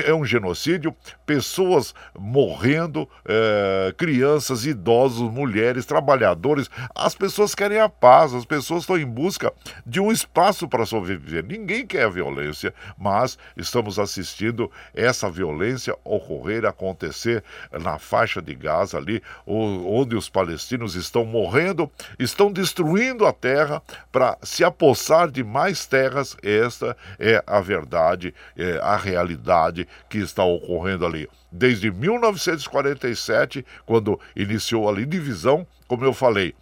é um genocídio, pessoas morrendo, é, crianças, idosos, mulheres, trabalhadores. As pessoas querem a paz, as pessoas estão em busca de um espaço para sobreviver. Ninguém quer a violência, mas estamos assistindo essa violência ocorrer, acontecer na faixa de Gaza ali, onde os palestinos estão morrendo, estão destruindo a terra para se apossar de mais terras. Esta é a verdade, é a realidade que está ocorrendo ali. Desde 1947, quando iniciou ali divisão, como eu falei,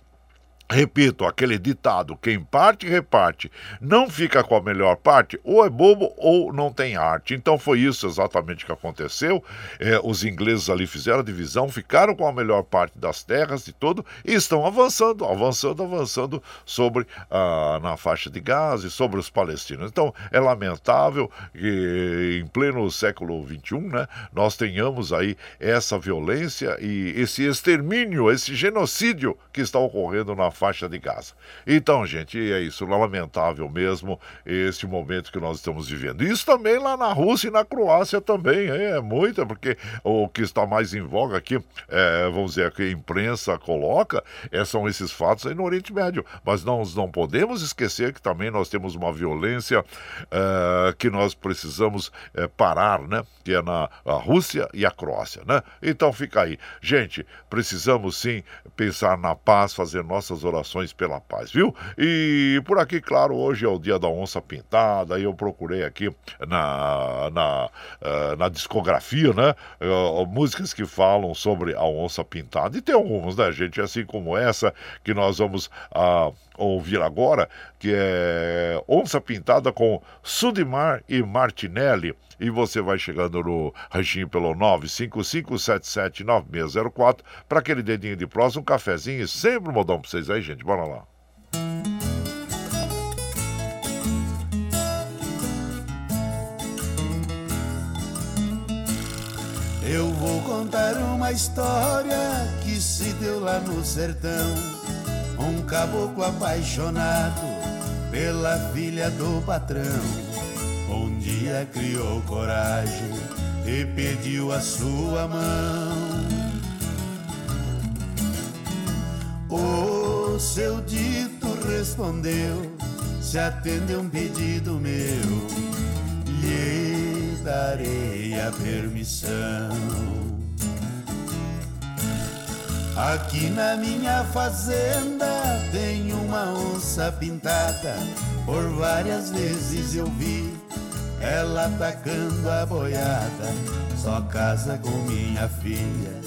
Repito, aquele ditado: quem parte, reparte. Não fica com a melhor parte, ou é bobo ou não tem arte. Então foi isso exatamente que aconteceu. É, os ingleses ali fizeram a divisão, ficaram com a melhor parte das terras e tudo, e estão avançando, avançando, avançando sobre ah, na faixa de Gaza e sobre os palestinos. Então é lamentável que em pleno século XXI, né, nós tenhamos aí essa violência e esse extermínio, esse genocídio que está ocorrendo na faixa de Gaza. Então, gente, é isso, lamentável mesmo este momento que nós estamos vivendo. Isso também lá na Rússia e na Croácia também, é muita, porque o que está mais em voga aqui, é, vamos dizer, que a imprensa coloca, é, são esses fatos aí no Oriente Médio. Mas nós não podemos esquecer que também nós temos uma violência é, que nós precisamos é, parar, né? Que é na Rússia e a Croácia, né? Então fica aí. Gente, precisamos sim pensar na paz, fazer nossas orações pela paz, viu? E por aqui, claro, hoje é o dia da onça pintada, e eu procurei aqui na, na, uh, na discografia, né? Uh, músicas que falam sobre a onça pintada. E tem algumas, né, gente? Assim como essa que nós vamos uh, ouvir agora, que é Onça Pintada com Sudimar e Martinelli. E você vai chegando no ranchinho pelo 955779604 para aquele dedinho de próximo, um cafezinho e sempre um modão para vocês aí, gente. Bora lá. Eu vou contar uma história que se deu lá no sertão. Um caboclo apaixonado pela filha do patrão. Um dia criou coragem e pediu a sua mão. O seu dito respondeu: Se atender um pedido meu, lhe darei a permissão. Aqui na minha fazenda tem uma onça pintada. Por várias vezes eu vi ela atacando a boiada. Só casa com minha filha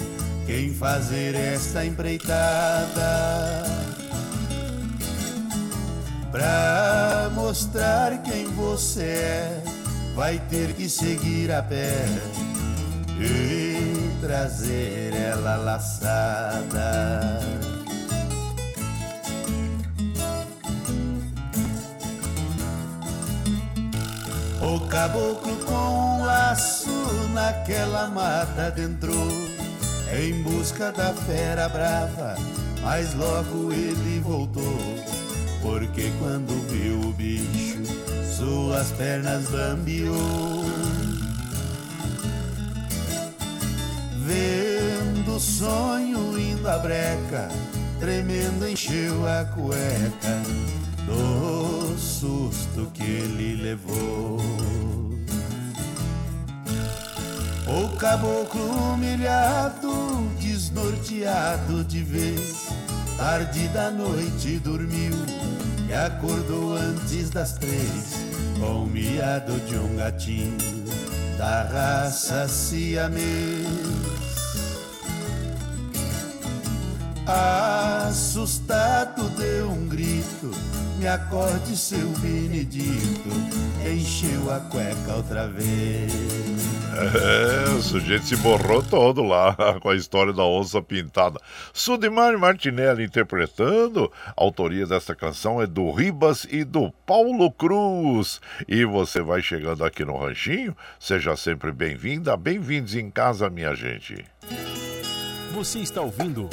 quem fazer esta empreitada. Pra mostrar quem você é vai ter que seguir a pé e trazer ela laçada. O caboclo com um laço naquela mata adentrou em busca da fera brava, mas logo ele voltou, porque quando viu o bicho suas pernas bambiou. O sonho indo à breca, tremendo encheu a cueca do susto que ele levou. O caboclo humilhado, desnorteado de vez, tarde da noite dormiu e acordou antes das três com o miado de um gatinho da raça siamês. Assustado deu um grito, me acorde seu Benedito, encheu a cueca outra vez. É, o sujeito se borrou todo lá com a história da onça pintada. Sudimar Martinelli interpretando. A autoria dessa canção é do Ribas e do Paulo Cruz. E você vai chegando aqui no Ranchinho. Seja sempre bem-vinda, bem-vindos em casa, minha gente. Você está ouvindo.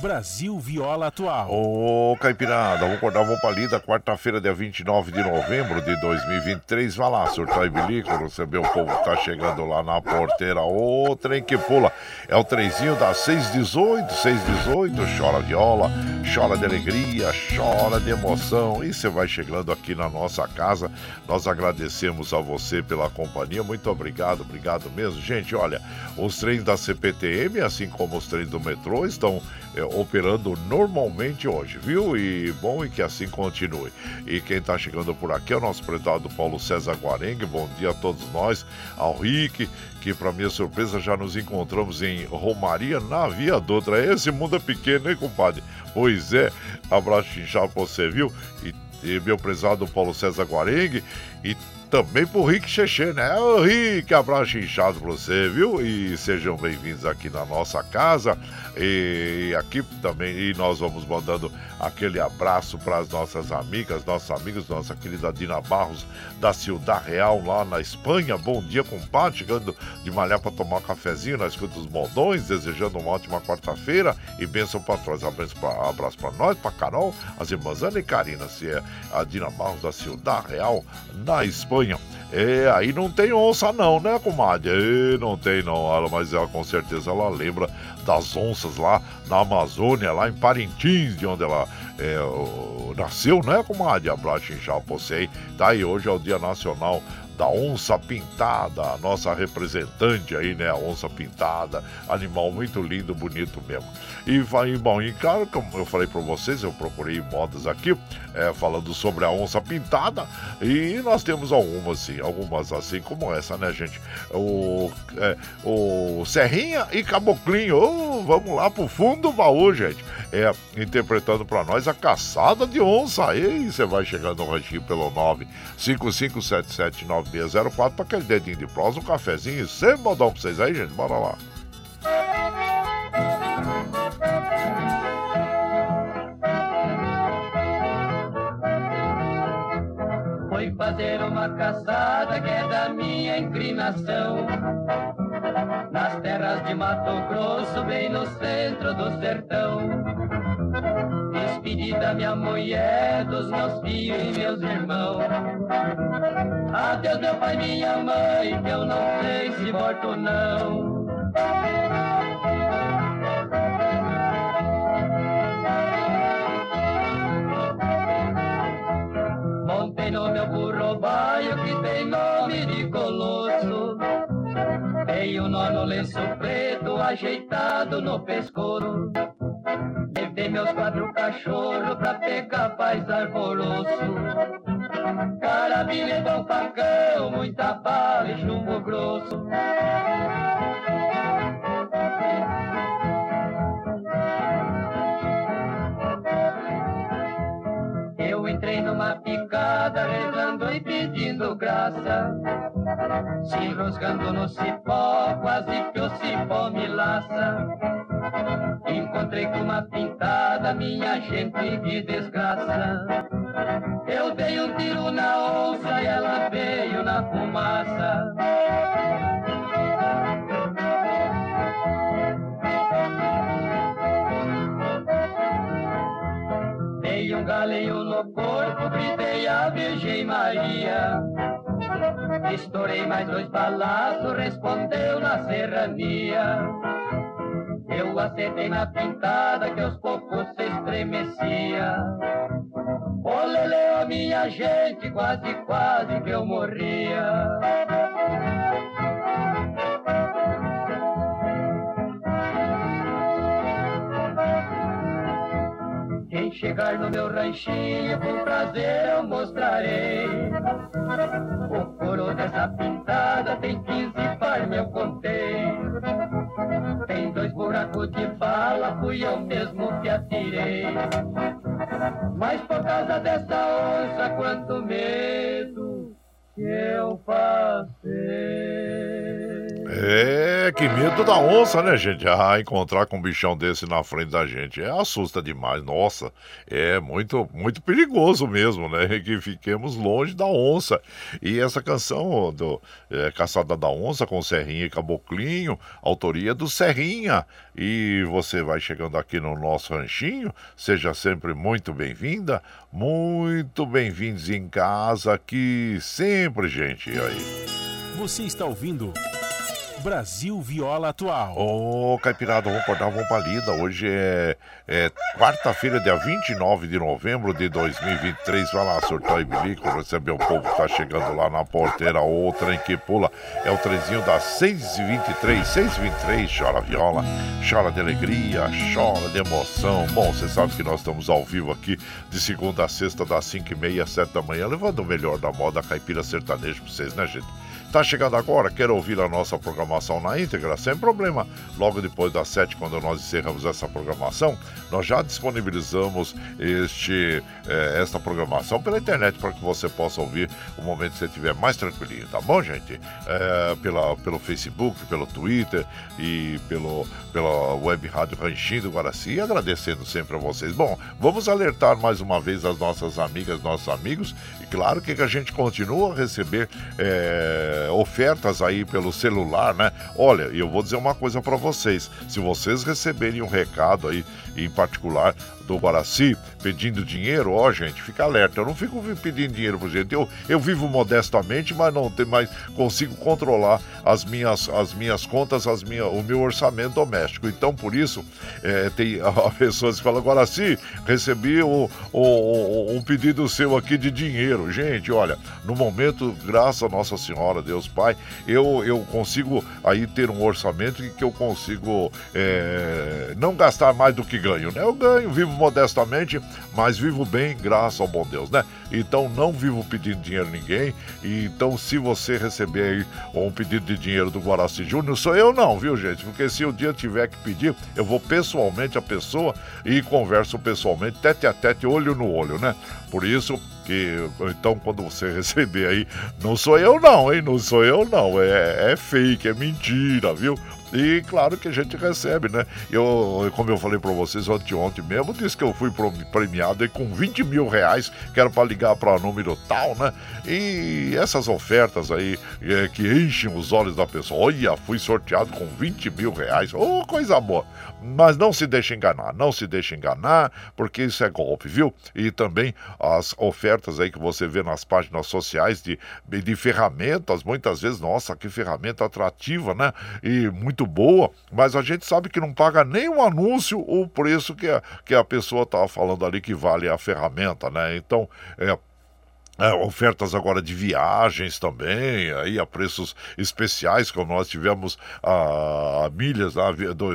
Brasil Viola Atual. Ô, Caipirada, vamos acordar, vamos pra lida, quarta-feira, dia 29 de novembro de 2023. Vai lá, surtar e bilico, receber o povo que tá chegando lá na porteira. Ô, trem que pula. É o trenzinho das 618, 618. Chora viola, chora de alegria, chora de emoção. E você vai chegando aqui na nossa casa. Nós agradecemos a você pela companhia. Muito obrigado, obrigado mesmo. Gente, olha, os trens da CPTM, assim como os trens do metrô, estão é, operando normalmente hoje, viu? E bom e que assim continue. E quem está chegando por aqui é o nosso prezado Paulo César Guarengue. Bom dia a todos nós, ao Rick, que para minha surpresa já nos encontramos em Romaria na Via Doutra. Esse mundo é pequeno, hein, compadre? Pois é, abraço inchado pra você, viu? E, e meu prezado Paulo César Guarengue. E também pro Rick Cheche, né? Ô Rick, abraço inchado pra você, viu? E sejam bem-vindos aqui na nossa casa. E aqui também, e nós vamos mandando aquele abraço para as nossas amigas, nossos amigos, nossa querida Dina Barros da Ciudad Real, lá na Espanha. Bom dia, compadre. Chegando de malhar para tomar um cafezinho na escuta dos Moldões, desejando uma ótima quarta-feira e bênção para trás. Abraço para nós, para Carol, as irmãs Ana e Karina, se é a Dina Barros da Ciudad Real, na Espanha. É, aí não tem onça não, né, comadre? É, não tem não, ela, mas ela com certeza ela lembra das onças lá na Amazônia, lá em Parintins, de onde ela é, nasceu, né, comadre? Abraço em Chapocei. Tá aí, hoje é o Dia Nacional da onça pintada, a nossa representante aí, né? A onça pintada, animal muito lindo, bonito mesmo. E vai, bom, e claro, como eu falei para vocês, eu procurei modas aqui, é, falando sobre a onça pintada, e nós temos algumas, assim, algumas assim, como essa, né, gente? O, é, o Serrinha e Caboclinho, oh, vamos lá pro fundo do baú, gente. É, interpretando para nós a caçada de onça. Aí você vai chegando no ranchinho pelo 95577 9604 para aquele dedinho de prosa, um cafezinho e sempre modão pra vocês aí, gente. Bora lá. Foi fazer uma caçada que é da minha inclinação. Nas terras de Mato Grosso, bem no centro do sertão. Despedi da minha mulher, dos meus filhos e meus irmãos. Adeus meu pai, minha mãe, que eu não sei se volto ou não. Montei no meu burro baio que tem nome de colosso. Dei um nó no lenço preto ajeitado no pescoço. Levei meus quatro cachorros pra pegar paz alvoroço. Carabina bom facão, muita bala e chumbo grosso. Picada, rezando e pedindo graça. Se enroscando no cipó, quase que o cipó me laça. Encontrei com uma pintada, minha gente de desgraça. Eu dei um tiro na onça e ela veio na fumaça. Galeio no corpo, gritei a Virgem Maria. Estourei mais dois balaços, respondeu na serrania. Eu acertei na pintada que aos poucos se estremecia. Olele, a minha gente, quase, quase que eu morria. Chegar no meu ranchinho, com prazer eu mostrarei. O couro dessa pintada tem 15 par, eu contei. Tem dois buracos de bala, fui eu mesmo que atirei. Mas por causa dessa onça, quanto medo que eu passei. É, que medo da onça, né, gente? Ah, encontrar com um bichão desse na frente da gente é assusta demais. Nossa, é muito, muito perigoso mesmo, né? Que fiquemos longe da onça. E essa canção do é, Caçada da Onça com Serrinha e Caboclinho, autoria do Serrinha. E você vai chegando aqui no nosso ranchinho, seja sempre muito bem-vinda, muito bem-vindos em casa aqui sempre, gente. E aí? Você está ouvindo Brasil Viola Atual. Ô, oh, Caipirada, vamos acordar, vamos pra lida. Hoje é, é quarta-feira, dia 29 de novembro de 2023. Vai lá, surtar e bilico, receber o povo que tá chegando lá na porteira. Outra em que pula é o trezinho das 6h23. 6h23, chora viola, chora de alegria, chora de emoção. Bom, você sabe que nós estamos ao vivo aqui de segunda a sexta, das 5h30 às 7 da manhã, levando o melhor da moda caipira sertaneja pra vocês, né, gente? Está chegando agora? Quer ouvir a nossa programação na íntegra? Sem problema. Logo depois das sete, quando nós encerramos essa programação, nós já disponibilizamos este, eh, esta programação pela internet para que você possa ouvir o momento que você estiver mais tranquilinho, tá bom, gente? É, pela, pelo Facebook, pelo Twitter e pelo, pela web rádio Ranchinho do Guaraci. E agradecendo sempre a vocês. Bom, vamos alertar mais uma vez as nossas amigas, nossos amigos. Claro que a gente continua a receber é, ofertas aí pelo celular, né? Olha, eu vou dizer uma coisa para vocês. Se vocês receberem um recado aí, em particular do Guaraci, pedindo dinheiro, ó, gente, fica alerta. Eu não fico pedindo dinheiro pro gente. Eu, eu vivo modestamente, mas não tem mais consigo controlar as minhas, as minhas contas, as minha, o meu orçamento doméstico. Então, por isso, é, tem pessoas que falam, Guaraci, recebi o, o, um pedido seu aqui de dinheiro. Gente, olha, no momento, graças a Nossa Senhora, Deus Pai, eu, eu consigo aí ter um orçamento que eu consigo é, não gastar mais do que ganho, né? Eu ganho, vivo modestamente, mas vivo bem, graças ao bom Deus, né? Então não vivo pedindo dinheiro a ninguém. E, então, se você receber aí um pedido de dinheiro do Guaraci Júnior, sou eu não, viu, gente? Porque se o dia tiver que pedir, eu vou pessoalmente a pessoa e converso pessoalmente, tete a tete, olho no olho, né? Por isso que então quando você receber aí, não sou eu não, hein? Não sou eu não, é, é fake, é mentira, viu? E claro que a gente recebe, né? Eu, como eu falei para vocês ontem mesmo, disse que eu fui premiado com 20 mil reais, que era para ligar para número tal, né? E essas ofertas aí é, que enchem os olhos da pessoa. Olha, fui sorteado com 20 mil reais. Oh, coisa boa. Mas não se deixe enganar, não se deixe enganar, porque isso é golpe, viu? E também as ofertas aí que você vê nas páginas sociais de, de ferramentas, muitas vezes, nossa, que ferramenta atrativa, né? E muito boa, mas a gente sabe que não paga nem um anúncio o preço que a, que a pessoa estava falando ali que vale a ferramenta, né? Então, é, é, ofertas agora de viagens também, aí a preços especiais, como nós tivemos a, a milhas, lá,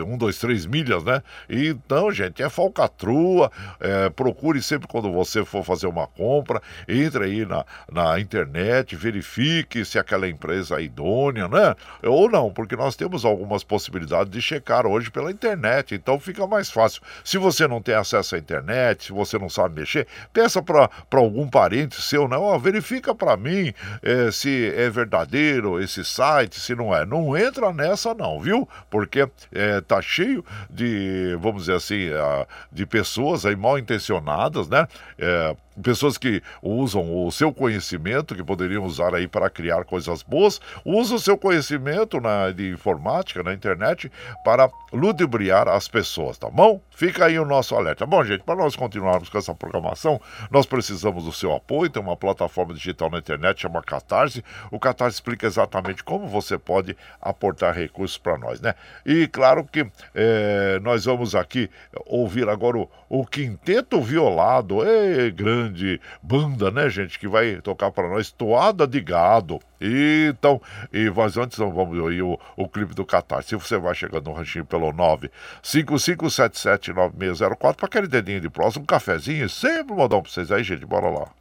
um, dois, três milhas, né? Então, gente, é falcatrua, é, procure sempre quando você for fazer uma compra, entre aí na, na internet, verifique se aquela empresa é idônea, né? Ou não, porque nós temos algumas possibilidades de checar hoje pela internet, então fica mais fácil. Se você não tem acesso à internet, se você não sabe mexer, peça para algum parente seu né? Ó, verifica para mim é, se é verdadeiro esse site, se não é. Não entra nessa não, viu? Porque é, tá cheio de, vamos dizer assim, de pessoas aí mal intencionadas, né? É, pessoas que usam o seu conhecimento, que poderiam usar aí para criar coisas boas, usam o seu conhecimento na, de informática, na internet, para ludibriar as pessoas, tá bom? Fica aí o nosso alerta. Bom, gente, para nós continuarmos com essa programação, nós precisamos do seu apoio, tem uma plataforma digital na internet, chama Catarse. O Catarse explica exatamente como você pode aportar recursos para nós, né? E claro que é, nós vamos aqui ouvir agora o, o Quinteto Violado, é grande grande banda, né, gente, que vai tocar para nós Toada de Gado. Então, e mas antes não vamos ouvir o, o clipe do Catar. Se você vai chegando no ranchinho pelo 955779604 para aquele dedinho de próximo, um cafezinho, sempre modão para vocês aí, gente. Bora lá.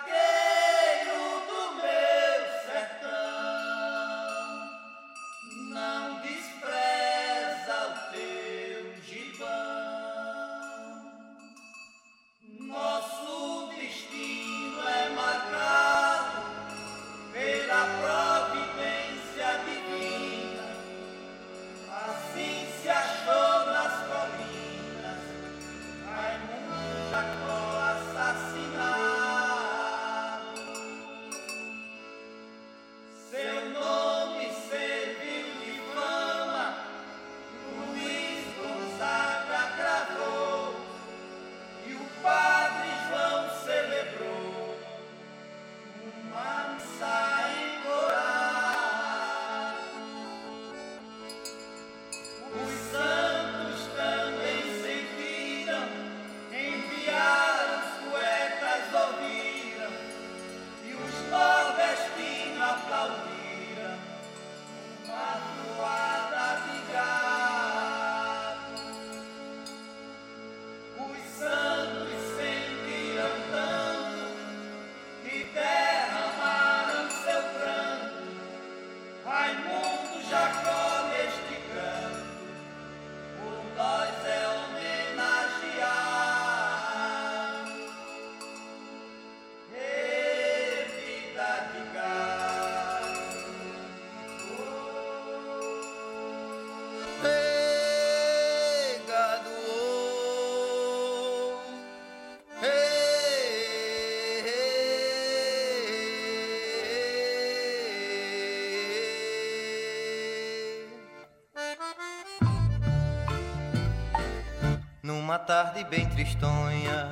Tarde bem tristonha.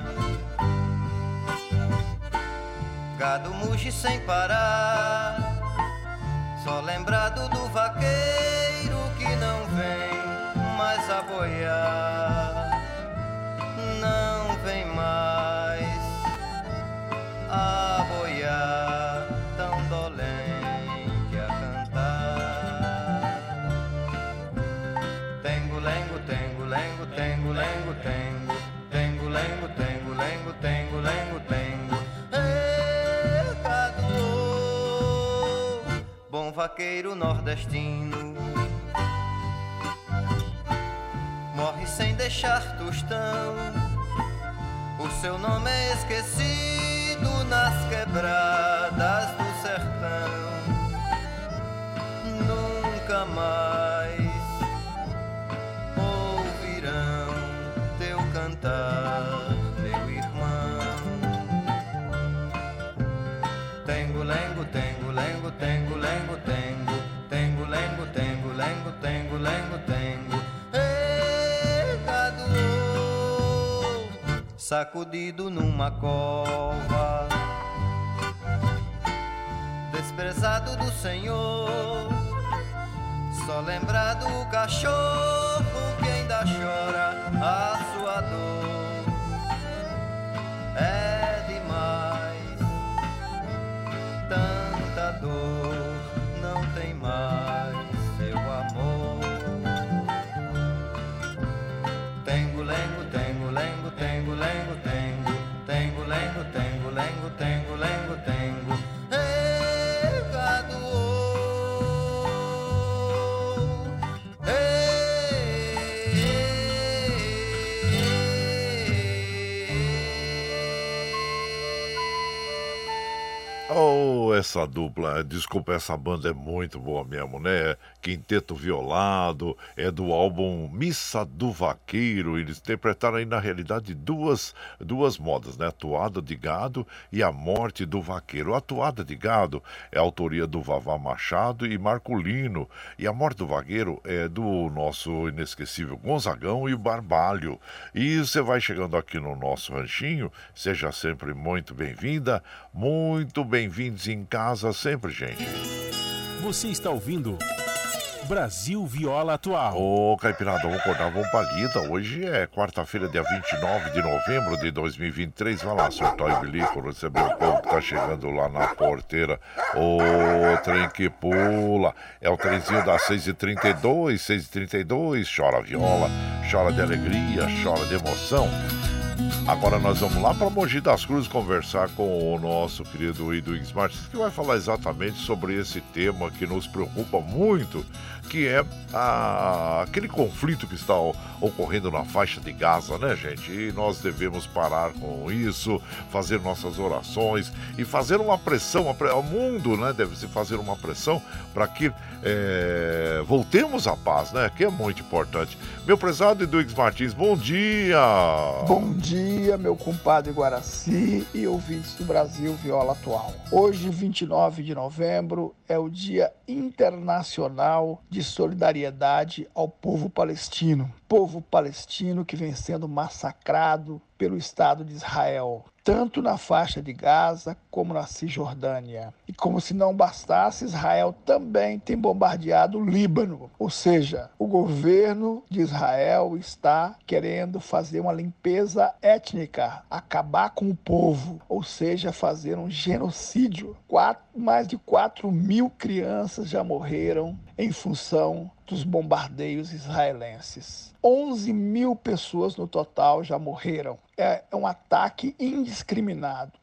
Gado muge sem parar, só lembrado do vaqueiro que não vem mais a boiar. Vaqueiro nordestino. Morre sem deixar tostão. O seu nome é esquecido nas quebradas do sertão. Sacudido numa cova, desprezado do Senhor. Só lembrado o cachorro que ainda chora a essa dupla, desculpa, essa banda é muito boa mesmo, né? Quinteto Violado, é do álbum Missa do Vaqueiro. Eles interpretaram aí, na realidade, duas, duas modas, né? A Toada de Gado e A Morte do Vaqueiro. A Toada de Gado é autoria do Vavá Machado e Marculino. E A Morte do Vaqueiro é do nosso inesquecível Gonzagão e o Barbalho. E você vai chegando aqui no nosso ranchinho, seja sempre muito bem-vinda, muito bem-vindos em casa sempre, gente. Você está ouvindo Brasil Viola Atual. Ô, Caipirada, vamos acordar, vamos pra lida. Hoje é quarta-feira, dia 29 de novembro de 2023. Vai lá, seu Toy Bilico, receber o povo que tá chegando lá na porteira. Ô, trem que pula. É o trenzinho das 6h32, 6h32. Chora viola, chora de alegria, chora de emoção. Agora nós vamos lá para Mogi das Cruzes conversar com o nosso querido Edwin Martins, que vai falar exatamente sobre esse tema que nos preocupa muito, que é a- aquele conflito que está ocorrendo na faixa de Gaza, né, gente? E nós devemos parar com isso, fazer nossas orações e fazer uma pressão, uma pre- o mundo, né, deve se fazer uma pressão para que eh, voltemos à paz, né? Que é muito importante. Meu prezado Edwin Martins, bom dia! Bom dia, meu compadre Guaraci e ouvintes do Brasil Viola Atual. Hoje, 29 de novembro, é o Dia Internacional de Solidariedade ao povo palestino. Povo palestino que vem sendo massacrado pelo Estado de Israel, tanto na faixa de Gaza como na Cisjordânia. E como se não bastasse, Israel também tem bombardeado o Líbano. Ou seja, o governo de Israel está querendo fazer uma limpeza étnica, acabar com o povo, ou seja, fazer um genocídio. Quatro, mais de 4 mil crianças já morreram em função dos bombardeios israelenses. 11 mil pessoas no total já morreram. É, é um ataque indiscriminado.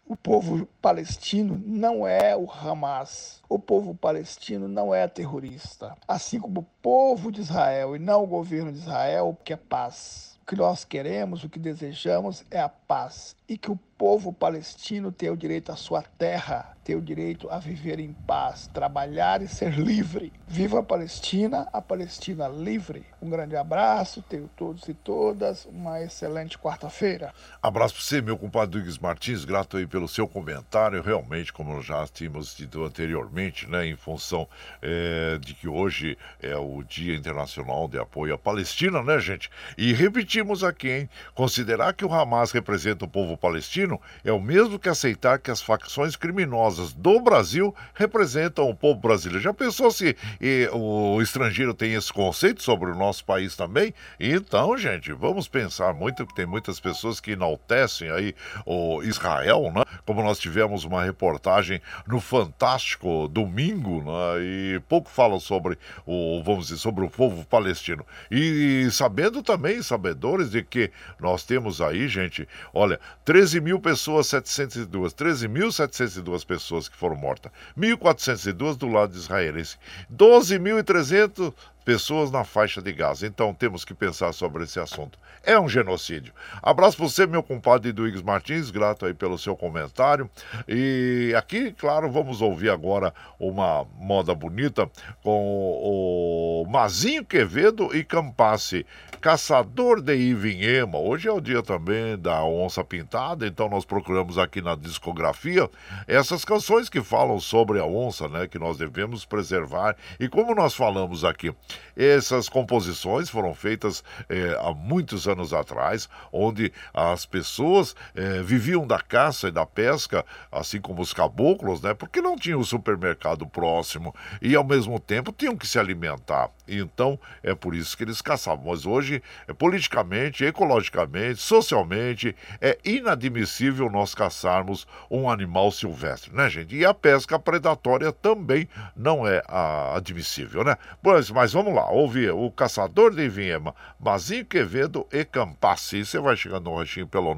O povo palestino não é o Hamas. O povo palestino não é terrorista. Assim como o povo de Israel e não o governo de Israel, que é paz. O que nós queremos, o que desejamos é a paz e que o povo palestino tenha o direito à sua terra, ter o direito a viver em paz, trabalhar e ser livre. Viva a Palestina, a Palestina livre. Um grande abraço, tenho todos e todas uma excelente quarta-feira. Abraço para você, meu compadre Dugues Martins, grato aí pelo seu comentário. Realmente, como já tínhamos dito anteriormente, né, em função eh, de que hoje é o Dia Internacional de Apoio à Palestina, né, gente? E repetimos aqui, hein? Considerar que o Hamas representa o povo palestino é o mesmo que aceitar que as facções criminosas do Brasil representam o povo brasileiro. Já pensou se e, o estrangeiro tem esse conceito sobre o nosso país também? Então, gente, vamos pensar muito, que tem muitas pessoas que enaltecem aí o Israel, né? Como nós tivemos uma reportagem no Fantástico domingo, né? E pouco falam sobre o, vamos dizer, sobre o povo palestino. E sabendo também, sabedores de que nós temos aí, gente, olha, 13 mil pessoas, 702, 13.702 pessoas que foram mortas, 1.402 do lado israelense, 12.300 pessoas na faixa de Gaza. Então temos que pensar sobre esse assunto. É um genocídio. Abraço para você, meu compadre Duígues Martins, grato aí pelo seu comentário. E aqui, claro, vamos ouvir agora uma moda bonita com o Mazinho Quevedo e Campasse. Caçador de Ivinhema. Hoje é o dia também da onça pintada, então nós procuramos aqui na discografia essas canções que falam sobre a onça, né, que nós devemos preservar. E como nós falamos aqui, essas composições foram feitas eh, há muitos anos atrás, onde as pessoas eh, viviam da caça e da pesca, assim como os caboclos, né, porque não tinham o supermercado próximo e ao mesmo tempo tinham que se alimentar. Então é por isso que eles caçavam. Mas hoje é, politicamente, ecologicamente, socialmente, é inadmissível nós caçarmos um animal silvestre, né, gente? E a pesca predatória também não é a, admissível, né? Pois, mas vamos lá, ouvir o Caçador de Vinhema, Mazinho Quevedo e Campassi. Você vai chegando no ranchinho pelo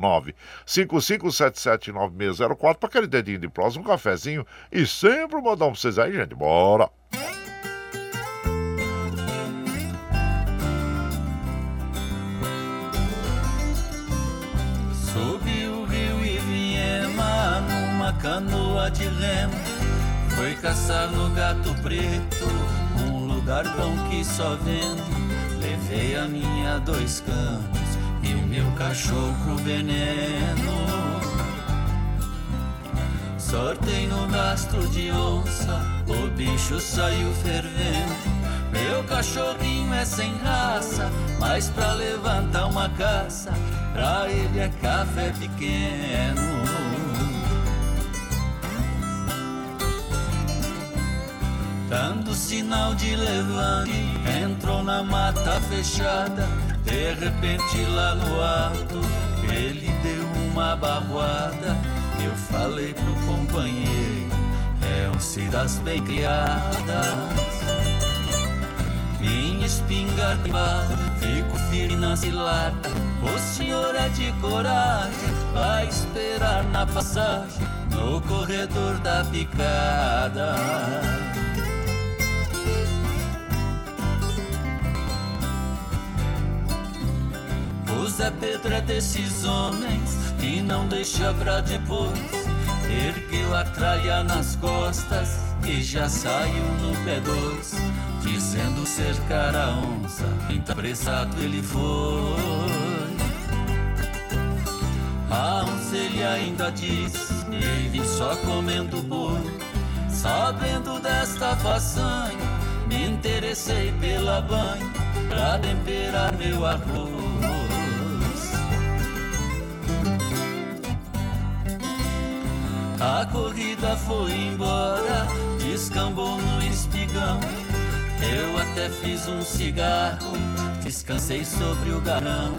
955779604 para aquele dedinho de próximo, um cafezinho e sempre um modão pra vocês aí, gente. Bora! De remo Foi caçar no gato preto Um lugar bom que só vendo. Levei a minha dois canos E o meu cachorro veneno. Sortei no rastro de onça O bicho saiu fervendo. Meu cachorrinho é sem raça, mas pra levantar uma caça, pra ele é café pequeno. Dando sinal de levante. Entrou na mata fechada, de repente lá no alto, ele deu uma barroada. Eu falei pro companheiro, é um cidas bem criadas. Minha espingarda, fico firme na cilada. O senhor é de coragem, vai esperar na passagem, no corredor da picada. Pedro é desses homens que não deixa pra depois. Ergueu a tralha nas costas e já saiu no pé dois, dizendo cercar a onça. Então apressado ele foi. A onça ele ainda diz: ele só comendo boi. Sabendo desta façanha, me interessei pela banha pra temperar meu arroz. A corrida foi embora, descambou no espigão. Eu até fiz um cigarro, descansei sobre o garão.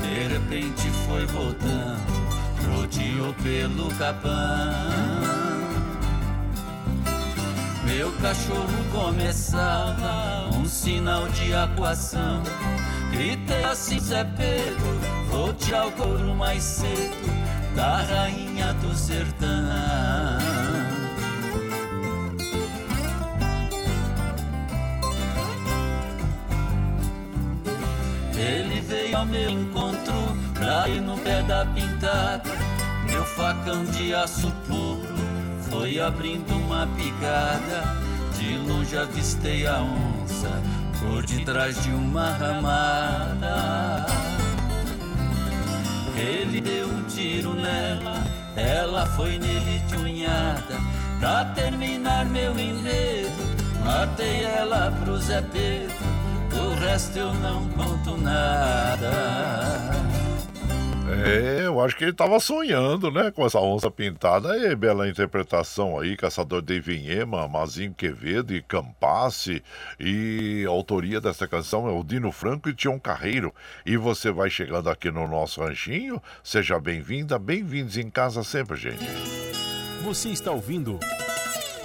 De repente foi voltando, rodeou pelo capão. Meu cachorro começava um sinal de acuação. Gritei assim, Zé Pedro, tirar o couro mais cedo da rainha do sertão. Ele veio ao meu encontro ir no pé da pintada. Meu facão de aço puro foi abrindo uma picada. De longe avistei a onça por detrás de uma ramada. Ele deu um tiro nela, ela foi nele de unhada. Pra terminar meu enredo, matei ela pro Zé Pedro. O resto eu não conto nada. É, eu acho que ele estava sonhando, né? Com essa onça pintada. Aí, bela interpretação aí, Caçador de Vinhema, Mazinho Quevedo e Campasse. E a autoria dessa canção é o Dino Franco e Tião Carreiro. E você vai chegando aqui no nosso ranchinho. Seja bem-vinda, bem-vindos em casa sempre, gente. Você está ouvindo.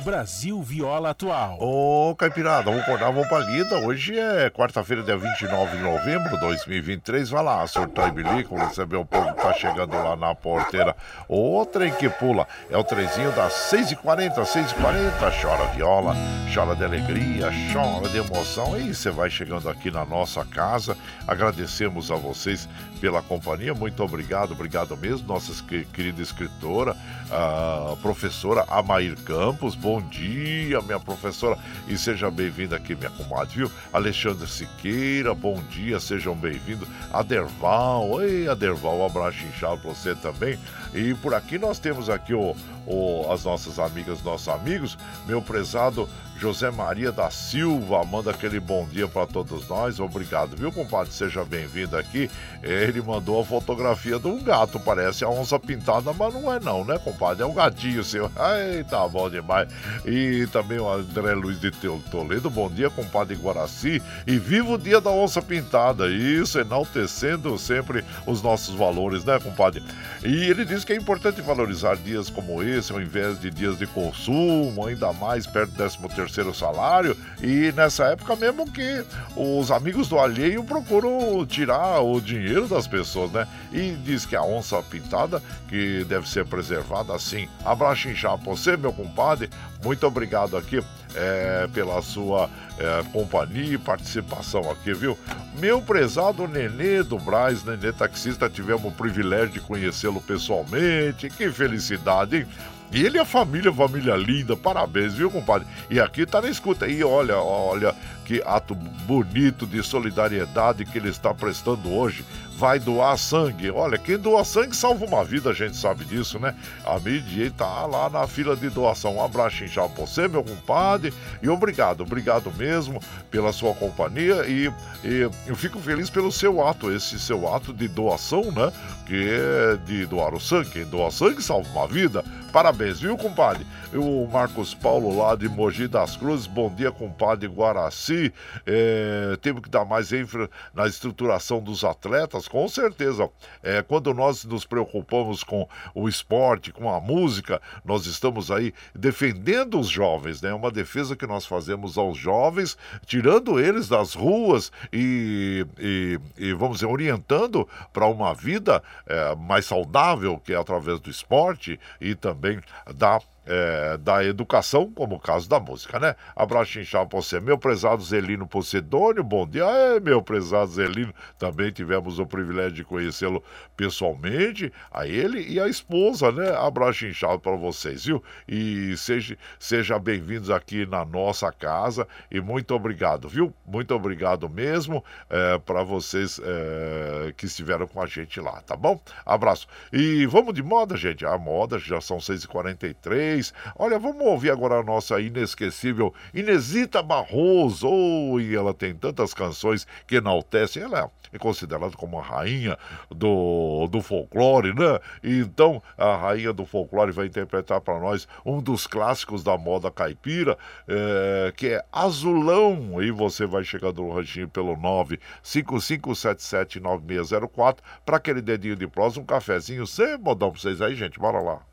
Brasil Viola Atual. Ô, Caipirada, vamos acordar, vamos pra lida. Hoje é quarta-feira, dia 29 de novembro de 2023. Vai lá, sortar e bilico, receber o povo que tá chegando lá na porteira. O trem que pula é o trenzinho das 6h40, 6h40. Chora viola, chora de alegria, chora de emoção. E você vai chegando aqui na nossa casa. Agradecemos a vocês pela companhia. Muito obrigado, obrigado mesmo, nossa querida escritora, a professora Amair Campos. Bom dia, minha professora, e seja bem-vinda aqui, minha comadre, viu? Alexandre Siqueira, bom dia, sejam bem-vindos. Aderval, ei, Aderval, um abraço inchado para você também. E por aqui nós temos aqui o, o, as nossas amigas, nossos amigos, meu prezado José Maria da Silva manda aquele bom dia para todos nós. Obrigado, viu, compadre? Seja bem-vindo aqui. Ele mandou a fotografia de um gato, parece a onça pintada, mas não é não, né, compadre? É um gatinho seu. Ai, tá bom demais. E também o André Luiz de Toledo. Bom dia, compadre Guaraci. E viva o dia da onça pintada. Isso, enaltecendo sempre os nossos valores, né, compadre? E ele diz que é importante valorizar dias como esse, ao invés de dias de consumo, ainda mais perto do 13 terceiro salário e nessa época mesmo que os amigos do alheio procuram tirar o dinheiro das pessoas, né? E diz que a onça pintada que deve ser preservada assim. Abraço inchado você, meu compadre. Muito obrigado aqui é, pela sua é, companhia e participação aqui, viu? Meu prezado Nenê do Braz, Nenê taxista, tivemos o privilégio de conhecê-lo pessoalmente. Que felicidade, hein? E ele e a família, família linda, parabéns, viu, compadre? E aqui tá na escuta. E olha, olha que ato bonito de solidariedade que ele está prestando hoje vai doar sangue. Olha, quem doa sangue salva uma vida, a gente sabe disso, né? A mídia tá lá na fila de doação. Um abraço inchado pra você, meu compadre, e obrigado, obrigado mesmo pela sua companhia e, e, eu fico feliz pelo seu ato, esse seu ato de doação, né? Que é de doar o sangue. Quem doa sangue salva uma vida. Parabéns, viu, compadre? O Marcos Paulo lá de Mogi das Cruzes, bom dia, compadre Guaraci. É, temos que dar mais ênfase na estruturação dos atletas, com certeza. É, quando nós nos preocupamos com o esporte, com a música, nós estamos aí defendendo os jovens, né? Uma defesa que nós fazemos aos jovens, tirando eles das ruas e, e, e vamos dizer, orientando para uma vida é, mais saudável, que é através do esporte e também da é, da educação, como o caso da música, né? Abraço inchado pra você, meu prezado Zelino Pocedônio, bom dia, meu prezado Zelino, também tivemos o privilégio de conhecê-lo pessoalmente, a ele e a esposa, né? Abraço inchado para vocês, viu? E seja, seja bem-vindos aqui na nossa casa e muito obrigado, viu? Muito obrigado mesmo é, para vocês é, que estiveram com a gente lá, tá bom? Abraço. E vamos de moda, gente, a moda já são 6h43, Olha, vamos ouvir agora a nossa inesquecível Inesita Barroso. Oh, e ela tem tantas canções que enaltecem. Ela é considerada como a rainha do, do folclore, né? Então, a rainha do folclore vai interpretar para nós um dos clássicos da moda caipira, é, que é Azulão. E você vai chegando no ranchinho pelo 955779604 para aquele dedinho de prosa, um cafezinho sem modão para vocês aí, gente. Bora lá.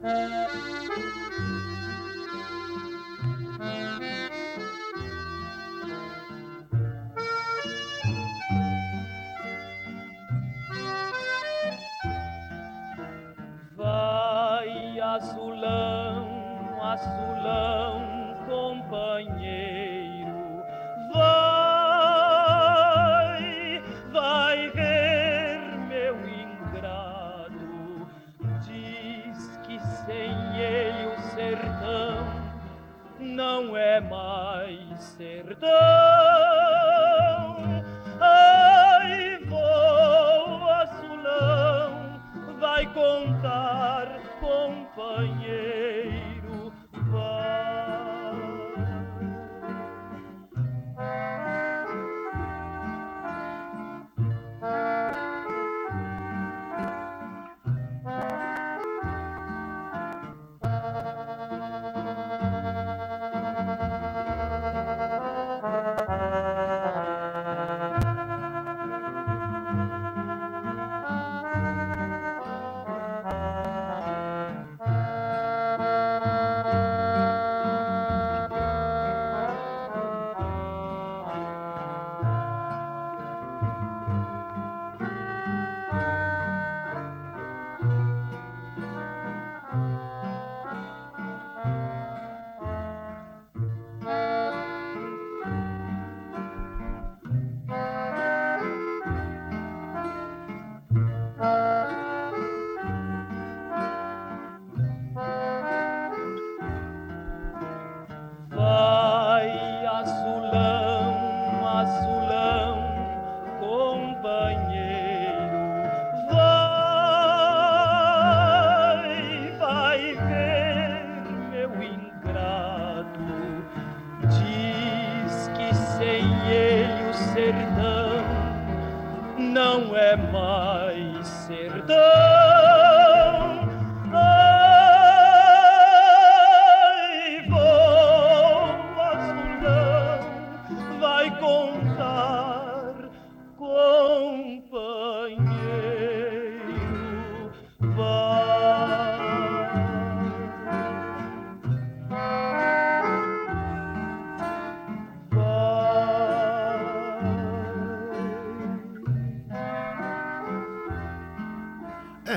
Vai azulão, azulão, companheiro, não é mais sertão. Ai, vou azulão, vai contar, companheiro,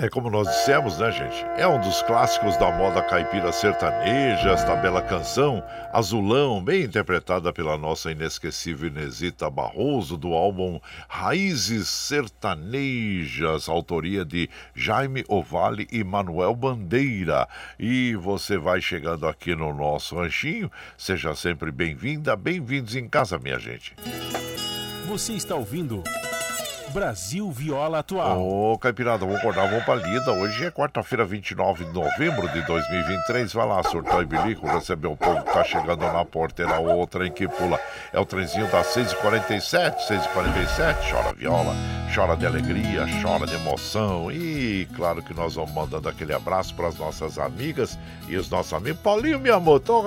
É, como nós dissemos, né, gente? É um dos clássicos da moda caipira sertaneja, esta bela canção, Azulão, bem interpretada pela nossa inesquecível Inesita Barroso, do álbum Raízes Sertanejas, autoria de Jaime Ovale e Manuel Bandeira. E você vai chegando aqui no nosso ranchinho, seja sempre bem-vinda, bem-vindos em casa, minha gente. Você está ouvindo. Brasil Viola Atual. Ô, Caipirada, vamos acordar, vamos pra lida. Hoje é quarta-feira, 29 de novembro de 2023. Vai lá, surtar e bilico, receber o povo que tá chegando na porteira. O trem que pula é o trenzinho das 6h47, 6h47. Chora viola, chora de alegria, chora de emoção. E claro que nós vamos mandando aquele abraço para as nossas amigas e os nossos amigos. Paulinho Miyamoto,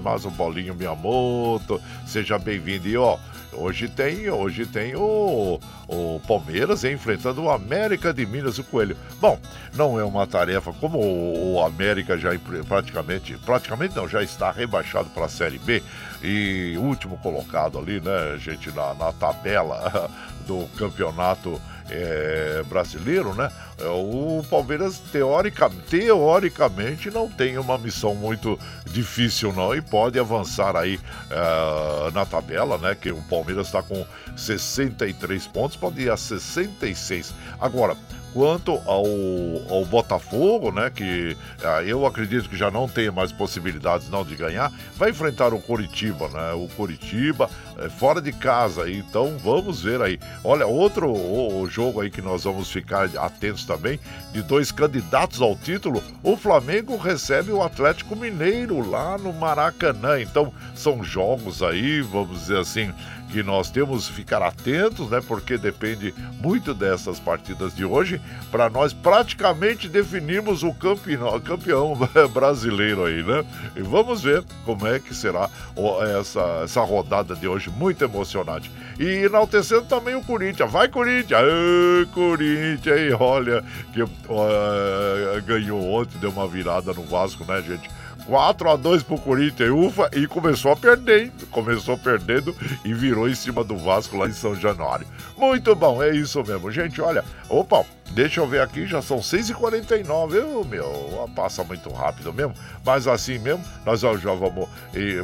mais um Paulinho Miyamoto. Seja bem-vindo. E ó, Hoje tem, hoje tem o, o Palmeiras enfrentando o América de Minas o Coelho. Bom, não é uma tarefa como o, o América já praticamente, praticamente não, já está rebaixado para a Série B e último colocado ali, né, gente, na, na tabela do campeonato é, brasileiro, né? É, o Palmeiras teorica, teoricamente não tem uma missão muito difícil não e pode avançar aí é, na tabela, né? Que o Palmeiras está com 63 pontos, pode ir a 66. Agora, quanto ao, ao Botafogo, né, que ah, eu acredito que já não tem mais possibilidades não de ganhar, vai enfrentar o Coritiba, né? O Coritiba é, fora de casa, então vamos ver aí. Olha, outro o, o jogo aí que nós vamos ficar atentos também, de dois candidatos ao título, o Flamengo recebe o Atlético Mineiro lá no Maracanã. Então, são jogos aí, vamos dizer assim, que nós temos que ficar atentos, né? Porque depende muito dessas partidas de hoje para nós praticamente definirmos o campeão, campeão brasileiro aí, né? E vamos ver como é que será essa, essa rodada de hoje, muito emocionante. E enaltecendo também o Corinthians. Vai, Corinthians! Corinthians, aí, olha, que uh, ganhou ontem, deu uma virada no Vasco, né, gente? 4 a 2 pro Corinthians, ufa, e começou a perder, Começou perdendo e virou em cima do Vasco lá em São Januário. Muito bom, é isso mesmo. Gente, olha, opa, Deixa eu ver aqui, já são 6h49. Eu, meu, passa muito rápido mesmo. Mas assim mesmo, nós já vamos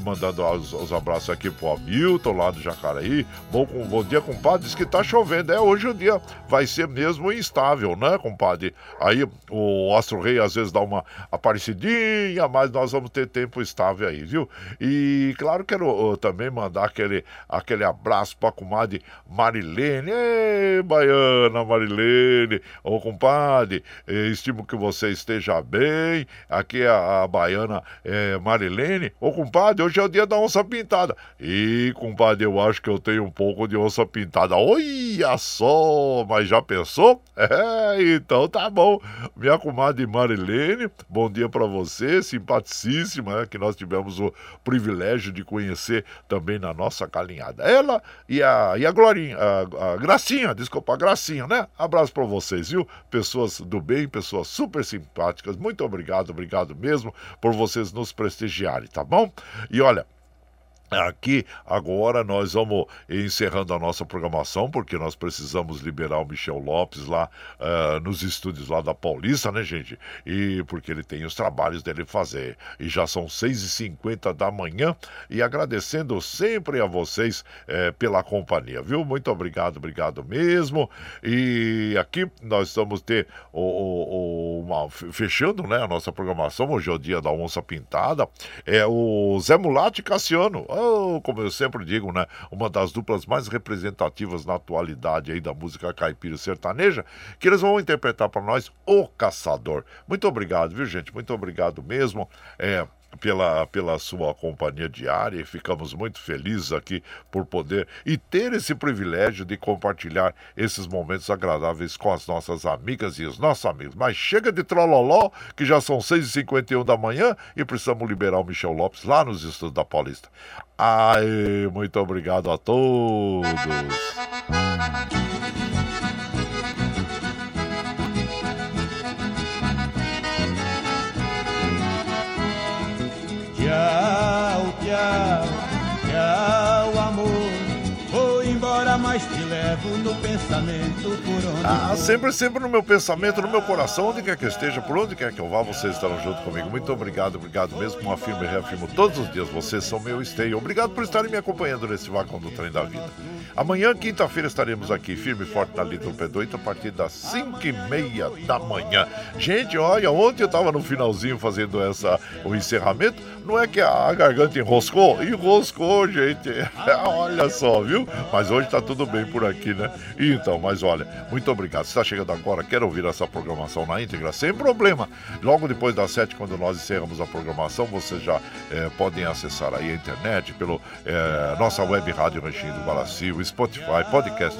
mandando os, os abraços aqui pro Hamilton, lá do Jacareí. Bom, bom dia, compadre. Diz que tá chovendo. É, hoje o dia vai ser mesmo instável, né, compadre? Aí o Astro Rei às vezes dá uma aparecidinha, mas nós vamos ter tempo estável aí, viu? E claro, quero também mandar aquele, aquele abraço pra comadre Marilene. Ei, baiana Marilene. Ô, compadre, eh, estimo que você esteja bem. Aqui é a, a baiana é, Marilene. Ô, compadre, hoje é o dia da onça pintada. E, compadre, eu acho que eu tenho um pouco de onça pintada. Olha só, mas já pensou? É, então tá bom. Minha comadre Marilene, bom dia para você, simpaticíssima, né, que nós tivemos o privilégio de conhecer também na nossa calinhada. Ela e a, e a Glorinha, a, a Gracinha, desculpa, a Gracinha, né? Abraço para vocês vocês, viu? Pessoas do bem, pessoas super simpáticas. Muito obrigado, obrigado mesmo por vocês nos prestigiarem, tá bom? E olha, Aqui agora nós vamos encerrando a nossa programação, porque nós precisamos liberar o Michel Lopes lá uh, nos estúdios lá da Paulista, né, gente? E porque ele tem os trabalhos dele fazer. E já são 6h50 da manhã. E agradecendo sempre a vocês eh, pela companhia, viu? Muito obrigado, obrigado mesmo. E aqui nós estamos ter o, o, o uma, fechando né, a nossa programação. Hoje é o dia da onça pintada. É o Zé Mulati Cassiano oh, como eu sempre digo, né, uma das duplas mais representativas na atualidade aí da música caipira sertaneja, que eles vão interpretar para nós O Caçador. Muito obrigado, viu, gente? Muito obrigado mesmo. É, pela, pela sua companhia diária e ficamos muito felizes aqui por poder e ter esse privilégio de compartilhar esses momentos agradáveis com as nossas amigas e os nossos amigos. Mas chega de trololó, que já são 6h51 da manhã e precisamos liberar o Michel Lopes lá nos estudos da Paulista. Ai, muito obrigado a todos. Christ. Levo no pensamento por onde Ah, sempre, sempre no meu pensamento, no meu coração, onde quer que eu esteja, por onde quer que eu vá, vocês estarão junto comigo. Muito obrigado, obrigado mesmo. Com afirmo e reafirmo todos os dias, vocês são meu esteio. Obrigado por estarem me acompanhando nesse vagão do trem da vida. Amanhã, quinta-feira, estaremos aqui, firme e forte na Little P8, a partir das 5 e meia da manhã. Gente, olha, ontem eu tava no finalzinho fazendo essa, o encerramento. Não é que a garganta enroscou? Enroscou, gente. olha só, viu? Mas hoje tá tudo bem por aqui, né? Então, mas olha, muito obrigado. Se está chegando agora, quer ouvir essa programação na íntegra, sem problema. Logo depois das sete, quando nós encerramos a programação, vocês já eh, podem acessar aí a internet pelo eh, nossa web rádio Ranchinho do Guaraci, Spotify, podcast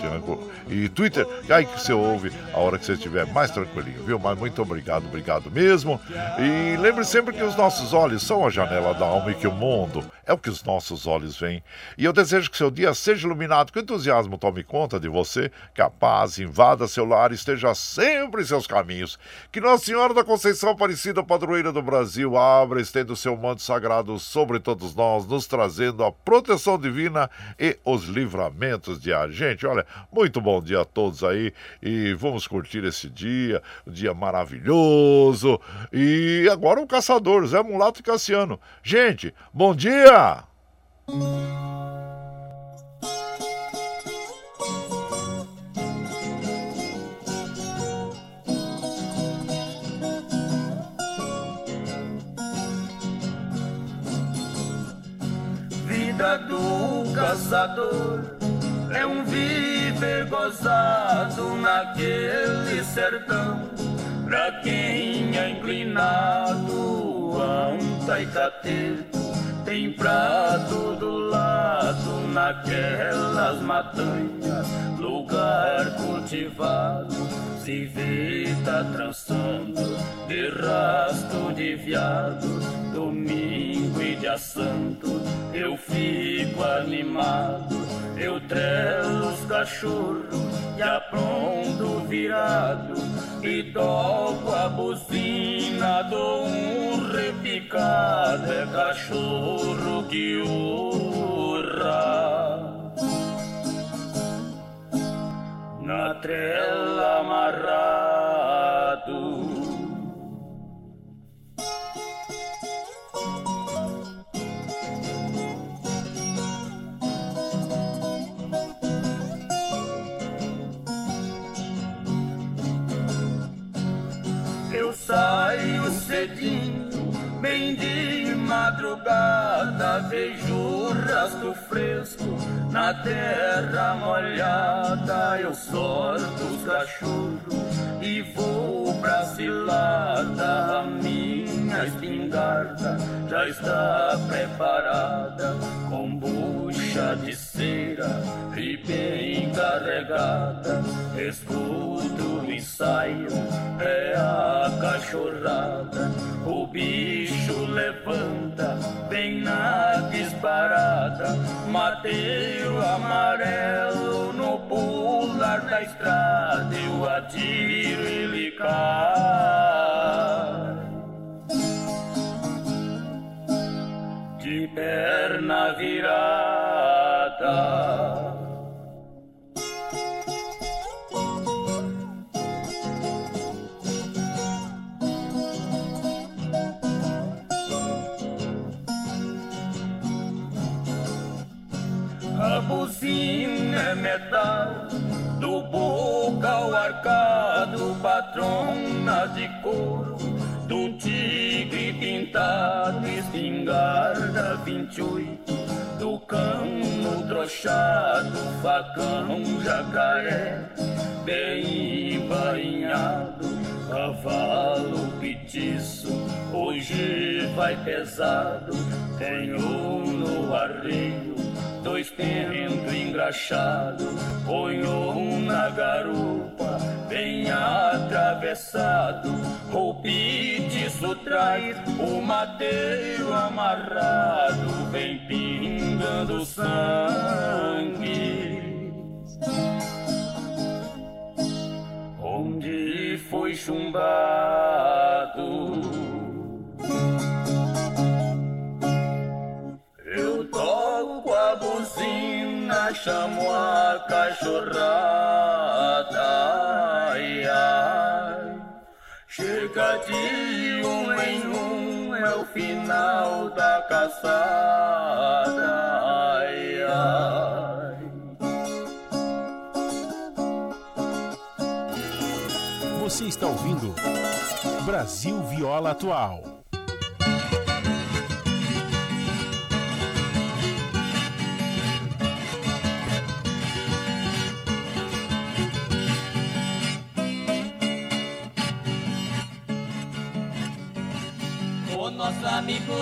e Twitter. E aí que você ouve a hora que você estiver mais tranquilinho, viu? Mas muito obrigado, obrigado mesmo. E lembre sempre que os nossos olhos são a janela da alma e que o mundo é o que os nossos olhos veem. E eu desejo que seu dia seja iluminado, que o entusiasmo tome conta de você, que a paz invada seu lar e esteja sempre em seus caminhos. Que Nossa Senhora da Conceição Aparecida, padroeira do Brasil, abra estenda o seu manto sagrado sobre todos nós, nos trazendo a proteção divina e os livramentos de a gente. Olha, muito bom dia a todos aí e vamos curtir esse dia, um dia maravilhoso. E agora o caçador, Zé Mulato e Cassiano. Gente, bom dia! Vida do caçador é um viver gozado naquele sertão. Pra quem é inclinado a um taitateto, tem pra todo lado naquelas matanhas, lugar cultivado. Se vê tá trançando de rasto de viado, domingo e dia santo, eu fico animado. Eu trelo os cachorros e apronto virado e toco a buzina, dou um repicado, é cachorro que urra. Na trela saio cedinho, bem de madrugada, vejo o rastro fresco na terra molhada. Eu sorto os cachorros e vou pra cilada. A minha espingarda já está preparada com bucha de cera e bem carregada. Escuto o ensaio, é a cachorrada. O bicho levanta, bem na disparada. Mateiro amarelo no pular da estrada. Eu atiro e ele cai. Perna virada. A buzina é metal do bocal arcado, patrona de couro tigre pintado, espingarda 28 do cano trochado, facão jacaré, bem embainhado, cavalo petiço, hoje vai pesado, tenho no arreio dois pentos engraxados, ponho um na garupa, bem atravessado, petiço traz o madeiro amarrado, vem pingando sangue. Onde foi chumbado? buzina chamou a cachorrada. Ai, ai. Chega de um em um, é o final da caçada. Ai, ai. Você está ouvindo Brasil Viola Atual.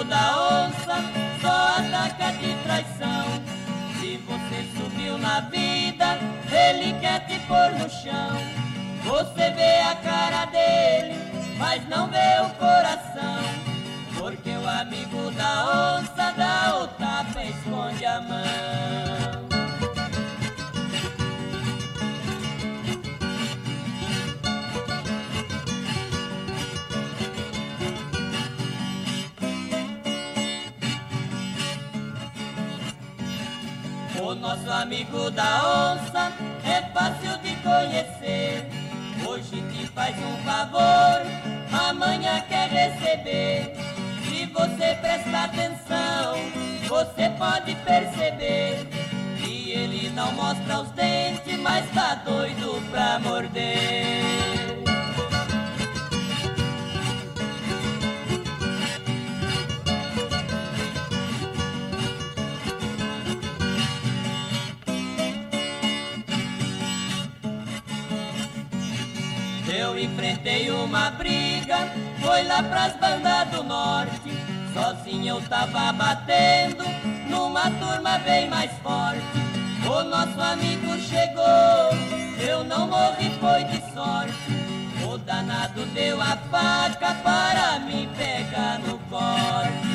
Da onça só ataca de traição. Se você subiu na vida, ele quer te pôr no chão. Amigo da onça é fácil de conhecer. Hoje te faz um favor, amanhã quer receber. Se você prestar atenção, você pode perceber que ele não mostra os dentes, mas tá doido pra morder. Enfrentei uma briga, foi lá pras bandas do norte. Sozinho eu tava batendo, numa turma bem mais forte. O nosso amigo chegou, eu não morri, foi de sorte. O danado deu a faca para me pegar no corte.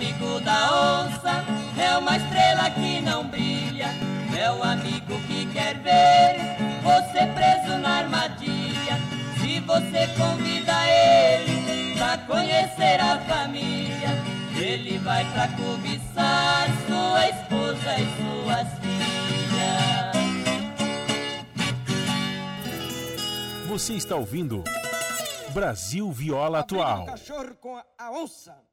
Amigo da onça é uma estrela que não brilha. É o amigo que quer ver você preso na armadilha. Se você convida ele pra conhecer a família, ele vai pra cobiçar sua esposa e suas filhas. Você está ouvindo Brasil Viola Atual. cachorro com a, a onça.